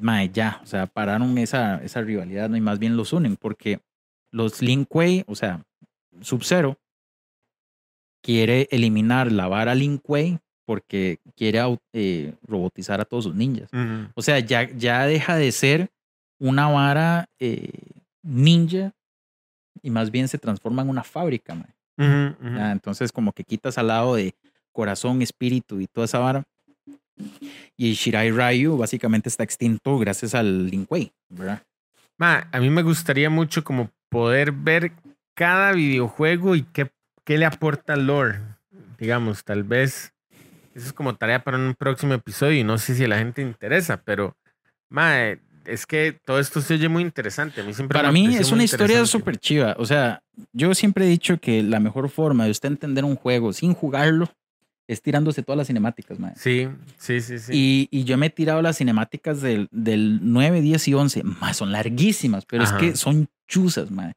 [SPEAKER 1] mae, ya, o sea, pararon esa, esa rivalidad ¿no? y más bien los unen porque los Lin Kuei, o sea, Sub-Zero, quiere eliminar la vara Lin Kuei porque quiere eh, robotizar a todos sus ninjas. O sea, ya, ya deja de ser una vara eh, ninja y más bien se transforma en una fábrica. mae. Ya, entonces, como que quitas al lado de corazón, espíritu y toda esa vara. Y Shirai Ryu básicamente está extinto gracias al Lin Kuei, ¿verdad?
[SPEAKER 2] Ma, a mí me gustaría mucho como poder ver cada videojuego y qué, qué le aporta al lore. Digamos, tal vez eso es como tarea para un próximo episodio y no sé si a la gente interesa, pero ma, es que todo esto se oye muy interesante. A mí siempre
[SPEAKER 1] Para mí es una historia súper chiva. O sea, yo siempre he dicho que la mejor forma de usted entender un juego sin jugarlo es tirándose todas las cinemáticas, mae.
[SPEAKER 2] Sí, sí, sí, sí.
[SPEAKER 1] Y, y yo me he tirado las cinemáticas del, del 9, 10 y 11. Mae, son larguísimas, pero
[SPEAKER 2] Ajá.
[SPEAKER 1] es que son chuzas, mae.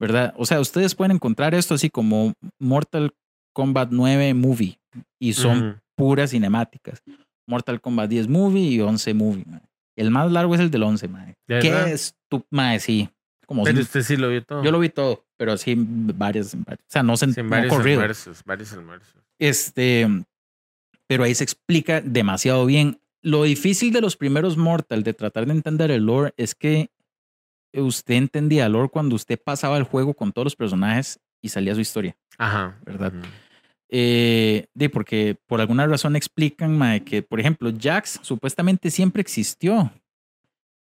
[SPEAKER 1] ¿Verdad? O sea, ustedes pueden encontrar esto así como Mortal Kombat 9 Movie y son puras cinemáticas. Mortal Kombat 10 Movie y 11 Movie, mae. El más largo es el del 11, mae.
[SPEAKER 2] ¿De
[SPEAKER 1] ¿Qué es tu, mae? Sí. Como
[SPEAKER 2] Pero
[SPEAKER 1] si-
[SPEAKER 2] usted sí lo vio todo.
[SPEAKER 1] yo lo vi todo, pero sí varias, varias- o sea, no se
[SPEAKER 2] Sí,
[SPEAKER 1] no
[SPEAKER 2] varios
[SPEAKER 1] corrido.
[SPEAKER 2] almuerzos, varios almuerzos.
[SPEAKER 1] Este, pero ahí se explica demasiado bien. Lo difícil de los primeros Mortal de tratar de entender el lore es que usted entendía el lore cuando usted pasaba el juego con todos los personajes y salía su historia,
[SPEAKER 2] Ajá.
[SPEAKER 1] ¿Verdad? Eh, de porque por alguna razón explican mae, que, por ejemplo, Jax supuestamente siempre existió.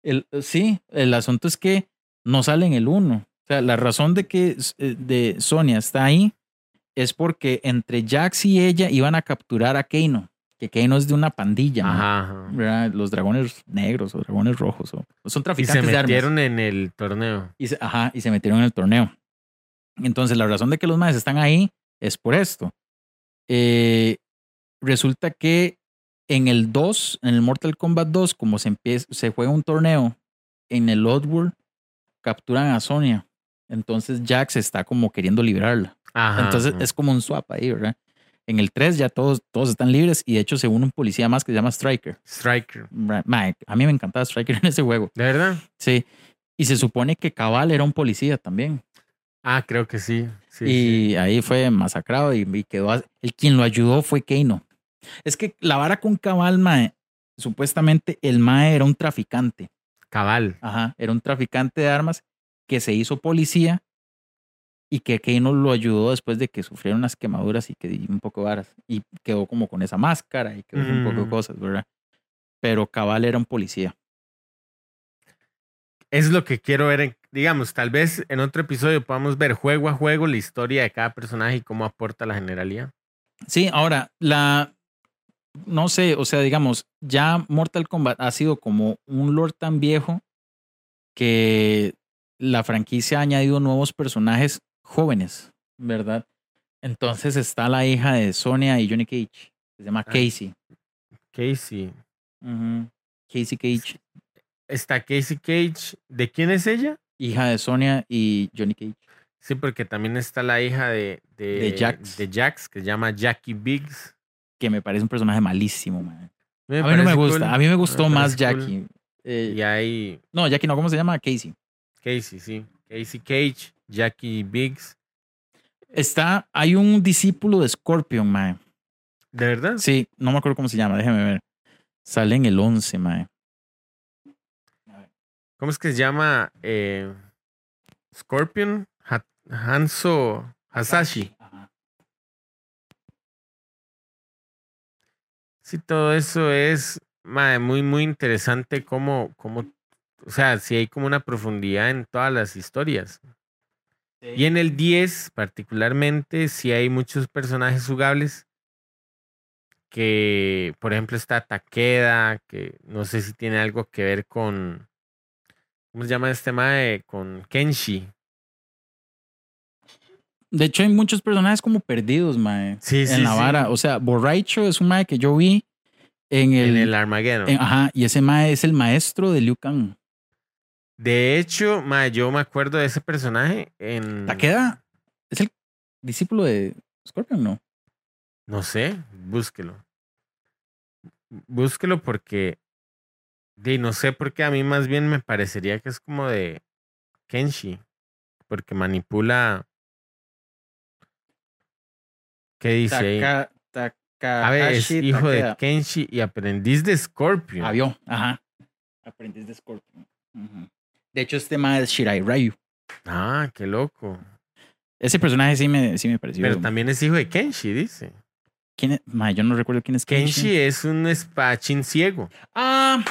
[SPEAKER 1] El, sí, el asunto es que no sale en el 1. O sea, la razón de que eh, de Sonia está ahí es porque entre Jax y ella iban a capturar a Keino. Que Keino es de una pandilla. Los dragones negros o dragones rojos. O, son
[SPEAKER 2] Y
[SPEAKER 1] traficantes
[SPEAKER 2] se
[SPEAKER 1] de armas.
[SPEAKER 2] metieron en el torneo.
[SPEAKER 1] Y se, ajá, y se metieron en el torneo. Entonces, la razón de que los maes están ahí es por esto. Eh, resulta que en el 2, en el Mortal Kombat 2, como se, empieza, se juega un torneo en el Oddworld, capturan a Sonia. Entonces, Jax está como queriendo liberarla.
[SPEAKER 2] Ajá.
[SPEAKER 1] Entonces,
[SPEAKER 2] ajá.
[SPEAKER 1] es como un swap ahí, ¿verdad? En el 3 ya todos, todos están libres y de hecho se une un policía más que se llama Striker.
[SPEAKER 2] Striker.
[SPEAKER 1] A mí me encantaba Striker en ese juego.
[SPEAKER 2] ¿De verdad?
[SPEAKER 1] Sí. Y se supone que Cabal era un policía también.
[SPEAKER 2] Ah, creo que sí. sí,
[SPEAKER 1] y
[SPEAKER 2] sí.
[SPEAKER 1] ahí fue masacrado y, y quedó. El quien lo ayudó fue Keino. Es que la vara con Cabal, mae, supuestamente el mae era un traficante.
[SPEAKER 2] Cabal.
[SPEAKER 1] Ajá, era un traficante de armas que se hizo policía y que Keino lo ayudó después de que sufrieron unas quemaduras y que di un poco varas. Y quedó como con esa máscara y quedó con un poco de
[SPEAKER 2] Mm.
[SPEAKER 1] cosas, ¿verdad? Pero Cabal era un policía.
[SPEAKER 2] Es lo que quiero ver. en- digamos, tal vez en otro episodio podamos ver juego a juego la historia de cada personaje y cómo aporta la generalidad.
[SPEAKER 1] Sí, ahora, la. No sé, o sea, digamos, ya Mortal Kombat ha sido como un lore tan viejo que la franquicia ha añadido nuevos personajes jóvenes, ¿verdad? Entonces está la hija de Sonia y Johnny Cage, que se llama
[SPEAKER 2] Ah.
[SPEAKER 1] Casey.
[SPEAKER 2] Casey.
[SPEAKER 1] Casey Cage,
[SPEAKER 2] Está Casey Cage. ¿De quién es ella?
[SPEAKER 1] hija de Sonia y Johnny Cage.
[SPEAKER 2] Sí, porque también está la hija de, de,
[SPEAKER 1] De Jax.
[SPEAKER 2] de Jax, que se llama Jackie Biggs.
[SPEAKER 1] Que me parece un personaje malísimo, man.
[SPEAKER 2] Me
[SPEAKER 1] A mí no me gusta.
[SPEAKER 2] cool.
[SPEAKER 1] A mí me gustó
[SPEAKER 2] Me
[SPEAKER 1] más
[SPEAKER 2] cool.
[SPEAKER 1] Jackie. Eh,
[SPEAKER 2] Y hay
[SPEAKER 1] No, Jackie no, ¿cómo se llama? Casey.
[SPEAKER 2] Casey, sí. Casey Cage, Jackie Biggs.
[SPEAKER 1] Está, hay un discípulo de Scorpion, man.
[SPEAKER 2] ¿De verdad?
[SPEAKER 1] Sí, no me acuerdo cómo se llama, déjeme ver. Sale en el 11, mae.
[SPEAKER 2] ¿Cómo es que se llama? Eh, Scorpion Ha- Hanzo Hasashi.
[SPEAKER 1] Ajá.
[SPEAKER 2] Sí, todo eso es mae, muy, muy interesante como, como, o sea, sí hay como una profundidad en todas las historias. Y en el 10, particularmente, sí hay muchos personajes jugables que, por ejemplo, está Takeda, que no sé si tiene algo que ver con, ¿cómo se llama este mae? Con Kenshi.
[SPEAKER 1] De hecho, hay muchos personajes como perdidos, mae.
[SPEAKER 2] Sí, sí,
[SPEAKER 1] en la
[SPEAKER 2] sí.
[SPEAKER 1] vara. O sea, Borracho es un mae que yo vi en el.
[SPEAKER 2] En el Armageddon.
[SPEAKER 1] en- ajá, y ese mae es el maestro de Liu Kang.
[SPEAKER 2] De hecho, mae, yo me acuerdo de ese personaje en...
[SPEAKER 1] Takeda es el discípulo de Scorpion, ¿no?
[SPEAKER 2] No sé, búsquelo. Búsquelo porque. De, no sé por qué a mí más bien me parecería que es como de Kenshi. Porque manipula. ¿Qué dice ahí?
[SPEAKER 1] Taka,
[SPEAKER 2] A ver, es hijo de. Kenshi y aprendiz de Scorpion.
[SPEAKER 1] Avión, ajá. Aprendiz de Scorpion. De hecho, este mae es Shirai Ryu.
[SPEAKER 2] Ah, qué loco.
[SPEAKER 1] Ese personaje sí me, sí me pareció.
[SPEAKER 2] Pero también es hijo de Kenshi, dice.
[SPEAKER 1] ¿Quién es? Mae, yo no recuerdo quién es Kenshi.
[SPEAKER 2] Kenshi es un espadachín ciego.
[SPEAKER 1] Ah,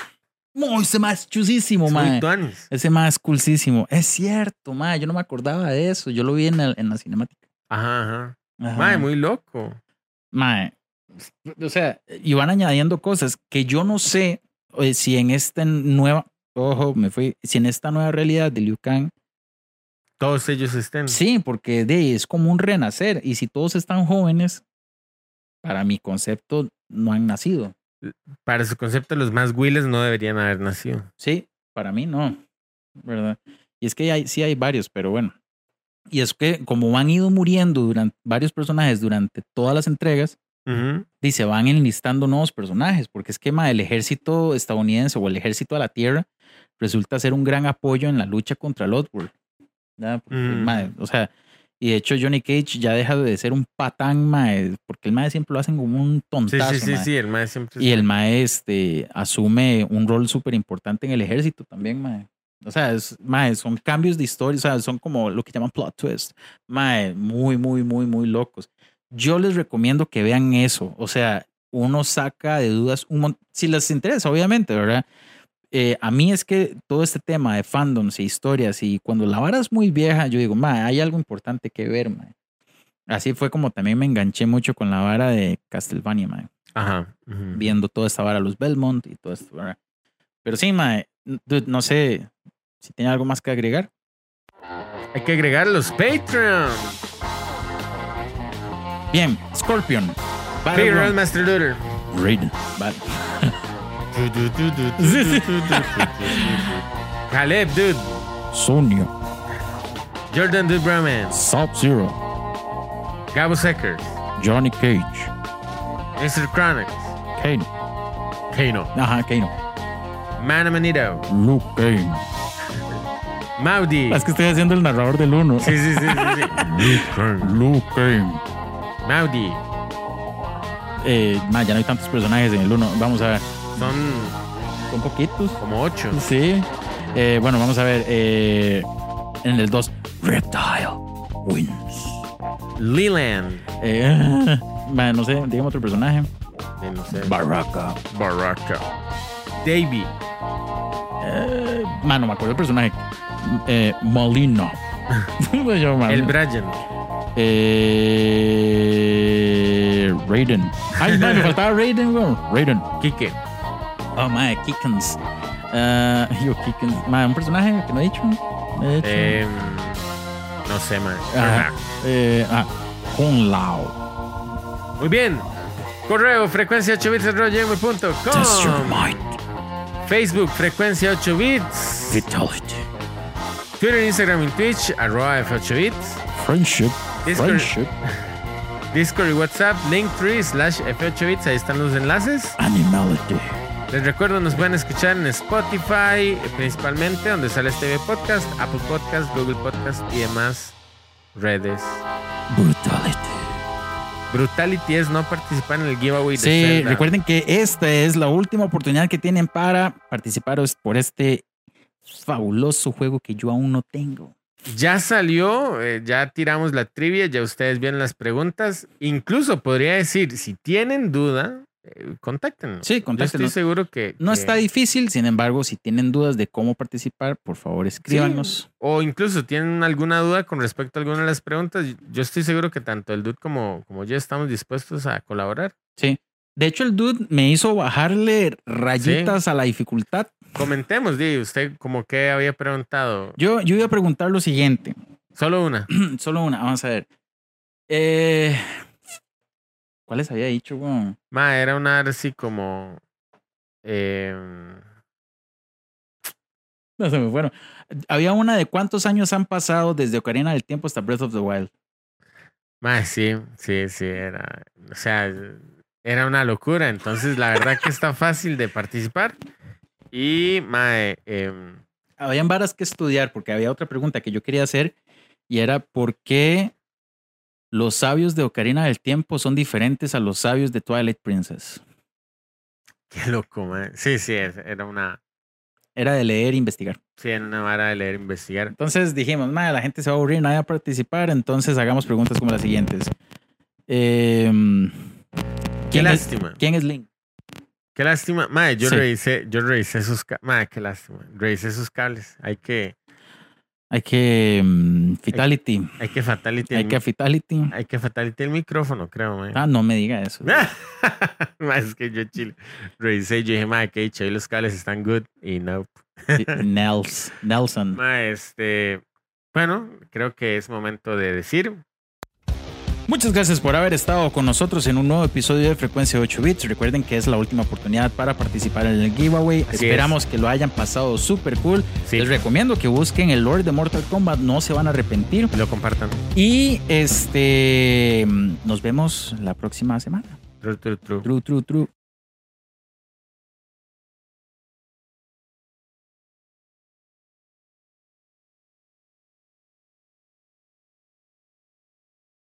[SPEAKER 1] no, ese es chusísimo,
[SPEAKER 2] Es muy tuanis.
[SPEAKER 1] Ese es coolísimo. Es cierto, mae. Yo no me acordaba de eso. Yo lo vi en, el- en la cinemática.
[SPEAKER 2] Ajá, ajá.
[SPEAKER 1] Ajá.
[SPEAKER 2] Mae, muy loco.
[SPEAKER 1] Mae, O sea, y van añadiendo cosas que yo no sé eh, si en esta nueva. Ojo, me fui. Si en esta nueva realidad de Liu Kang.
[SPEAKER 2] Todos ellos estén.
[SPEAKER 1] Sí, porque de, es como un renacer. Y si todos están jóvenes, para mi concepto, no han nacido.
[SPEAKER 2] Para su concepto, los más Willes no deberían haber nacido.
[SPEAKER 1] Sí, para mí no, ¿verdad? Y es que hay, sí hay varios, pero bueno. Y es que como han ido muriendo durante varios personajes durante todas las entregas, y se van enlistando nuevos personajes, porque es que ma, el ejército estadounidense o el ejército de la Tierra resulta ser un gran apoyo en la lucha contra el. Porque,
[SPEAKER 2] Mm.
[SPEAKER 1] o sea, y de hecho Johnny Cage ya deja de ser un patán, ma, porque el mae siempre lo hacen como un
[SPEAKER 2] Sí,
[SPEAKER 1] tontazo.
[SPEAKER 2] sí, sí,
[SPEAKER 1] ma.
[SPEAKER 2] sí, el mae siempre.
[SPEAKER 1] Y el mae este, asume un rol súper importante en el ejército también, mae. O sea, es, mae, son cambios de historia, o sea, son como lo que llaman plot twist. Mae, muy, muy, muy, muy locos. yo les recomiendo que vean eso. O sea, uno saca de dudas un montón, si les interesa, obviamente, ¿verdad? Eh, a mí es que todo este tema de fandoms e historias y cuando la vara es muy vieja, yo digo, ma, hay algo importante que ver, ma. Así fue como también me enganché mucho con la vara de Castlevania, ma.
[SPEAKER 2] Ajá. ujú.
[SPEAKER 1] Viendo toda esta vara, los Belmont y todo esto, ¿verdad? Pero sí, ma, dude, no sé si tiene algo más que agregar.
[SPEAKER 2] Hay que agregar los Patreon.
[SPEAKER 1] Bien, Scorpion.
[SPEAKER 2] Roll Master Looter.
[SPEAKER 1] Raiden. Bat-
[SPEAKER 2] Caleb, dude.
[SPEAKER 1] Sonya.
[SPEAKER 2] Jordan, dude, Bromance.
[SPEAKER 1] Sub-Zero.
[SPEAKER 2] Gabo Seckers.
[SPEAKER 1] Johnny Cage.
[SPEAKER 2] Mr. Chronix.
[SPEAKER 1] Kane.
[SPEAKER 2] Kano.
[SPEAKER 1] Ajá, Kano.
[SPEAKER 2] Mana Manito.
[SPEAKER 1] Luke Kane.
[SPEAKER 2] Maudi.
[SPEAKER 1] Es que estoy haciendo el narrador del uno.
[SPEAKER 2] Sí, sí, sí, sí, sí.
[SPEAKER 1] Luke Kane.
[SPEAKER 2] Maudi.
[SPEAKER 1] Eh, ya no hay tantos personajes en el uno. Vamos a ver.
[SPEAKER 2] Son
[SPEAKER 1] Son poquitos.
[SPEAKER 2] como ocho.
[SPEAKER 1] Sí. Eh, bueno, vamos a ver. eh, en el 2, Reptile wins.
[SPEAKER 2] Leland.
[SPEAKER 1] Eh, no sé, dígame otro personaje.
[SPEAKER 2] Eh, no sé.
[SPEAKER 1] Baraka.
[SPEAKER 2] Baraka. Davey.
[SPEAKER 1] Eh, ma, no me acuerdo el personaje. Eh, ma,
[SPEAKER 2] El Brian.
[SPEAKER 1] eh, Raiden. Ay, ma, me faltaba Raiden, weón. Raiden.
[SPEAKER 2] Kike.
[SPEAKER 1] Oh, ma, Kikens. Eh, yo, Kikens. Ma, un personaje que no he dicho. No he dicho.
[SPEAKER 2] Em, no sé, man.
[SPEAKER 1] Ajá. Eh, ah, Kung Lao.
[SPEAKER 2] Muy bien. Correo frecuencia 8 bits. Facebook frecuencia 8 bits.
[SPEAKER 1] Vitality.
[SPEAKER 2] Twitter, Instagram y Twitch arroba F8 bits.
[SPEAKER 1] Friendship.
[SPEAKER 2] Discord.
[SPEAKER 1] Friendship.
[SPEAKER 2] Discord y WhatsApp Linktree slash F8 bits. Ahí están los enlaces.
[SPEAKER 1] Animality.
[SPEAKER 2] Les recuerdo, nos pueden escuchar en Spotify, principalmente, donde sale este podcast, Apple Podcast, Google Podcast y demás redes.
[SPEAKER 1] Brutality.
[SPEAKER 2] Brutality es no participar en el giveaway de
[SPEAKER 1] Sí,
[SPEAKER 2] Zelda.
[SPEAKER 1] recuerden que esta es la última oportunidad que tienen para participar por este fabuloso juego que yo aún no tengo.
[SPEAKER 2] Ya salió, eh, ya tiramos la trivia, ya ustedes vieron las preguntas. Incluso podría decir, si tienen duda, contáctenos.
[SPEAKER 1] Sí,
[SPEAKER 2] Yo estoy
[SPEAKER 1] contáctenos.
[SPEAKER 2] seguro que...
[SPEAKER 1] No
[SPEAKER 2] que-
[SPEAKER 1] está difícil, sin embargo, si tienen dudas de cómo participar, por favor escríbanos.
[SPEAKER 2] O incluso tienen alguna duda con respecto a alguna de las preguntas, yo estoy seguro que tanto el Dude como, como yo estamos dispuestos a colaborar.
[SPEAKER 1] Sí. De hecho, el dude me hizo bajarle rayitas a la dificultad.
[SPEAKER 2] Comentemos, di, usted como que había preguntado.
[SPEAKER 1] Yo, yo iba a preguntar lo siguiente.
[SPEAKER 2] Solo una.
[SPEAKER 1] Solo una, vamos a ver. Eh, ¿Cuáles había dicho, weón?
[SPEAKER 2] Ma, era una así como... em,
[SPEAKER 1] No se me fueron. Había una de cuántos años han pasado desde Ocarina del Tiempo hasta Breath of the Wild.
[SPEAKER 2] ma, sí, sí, sí, era... O sea, era una locura. Entonces, la verdad que está fácil de participar. Y, ma, eh, em,
[SPEAKER 1] Habían varas que estudiar porque había otra pregunta que yo quería hacer y era ¿por qué los sabios de Ocarina del Tiempo son diferentes a los sabios de Twilight Princess?
[SPEAKER 2] qué loco, ma. Sí, sí, es- era una...
[SPEAKER 1] Era de leer e investigar.
[SPEAKER 2] Sí, era una vara de leer, investigar.
[SPEAKER 1] Entonces dijimos, "Ma, la gente se va a aburrir, nadie va a participar, entonces hagamos preguntas como las siguientes. Em,
[SPEAKER 2] Qué
[SPEAKER 1] ¿quién, es,
[SPEAKER 2] lástima.
[SPEAKER 1] ¿Quién es Link?
[SPEAKER 2] Qué lástima. Mae, yo
[SPEAKER 1] Sí.
[SPEAKER 2] revisé, yo revisé sus cables. Mae, qué lástima. Revisé sus cables. Hay que,
[SPEAKER 1] Hay que mm, Fatality.
[SPEAKER 2] hay que fatality.
[SPEAKER 1] Hay que Fatality.
[SPEAKER 2] hay que fatality el micrófono, creo, mae.
[SPEAKER 1] Ah, no me diga eso.
[SPEAKER 2] Es que yo chile. Revisé yo dije, mae, que dicho, ahí los cables están good. Y no.
[SPEAKER 1] Nels, Nelson.
[SPEAKER 2] Mae, este. Bueno, creo que es momento de decir.
[SPEAKER 1] Muchas gracias por haber estado con nosotros en un nuevo episodio de Frecuencia 8 Bits. Recuerden que es la última oportunidad para participar en el giveaway.
[SPEAKER 2] Así
[SPEAKER 1] Esperamos que lo hayan pasado súper cool.
[SPEAKER 2] Sí,
[SPEAKER 1] Les recomiendo que busquen el Lord de Mortal Kombat, no se van a arrepentir.
[SPEAKER 2] lo compartan.
[SPEAKER 1] Y este nos vemos la próxima semana.
[SPEAKER 2] True, true, true.
[SPEAKER 1] True, true, true.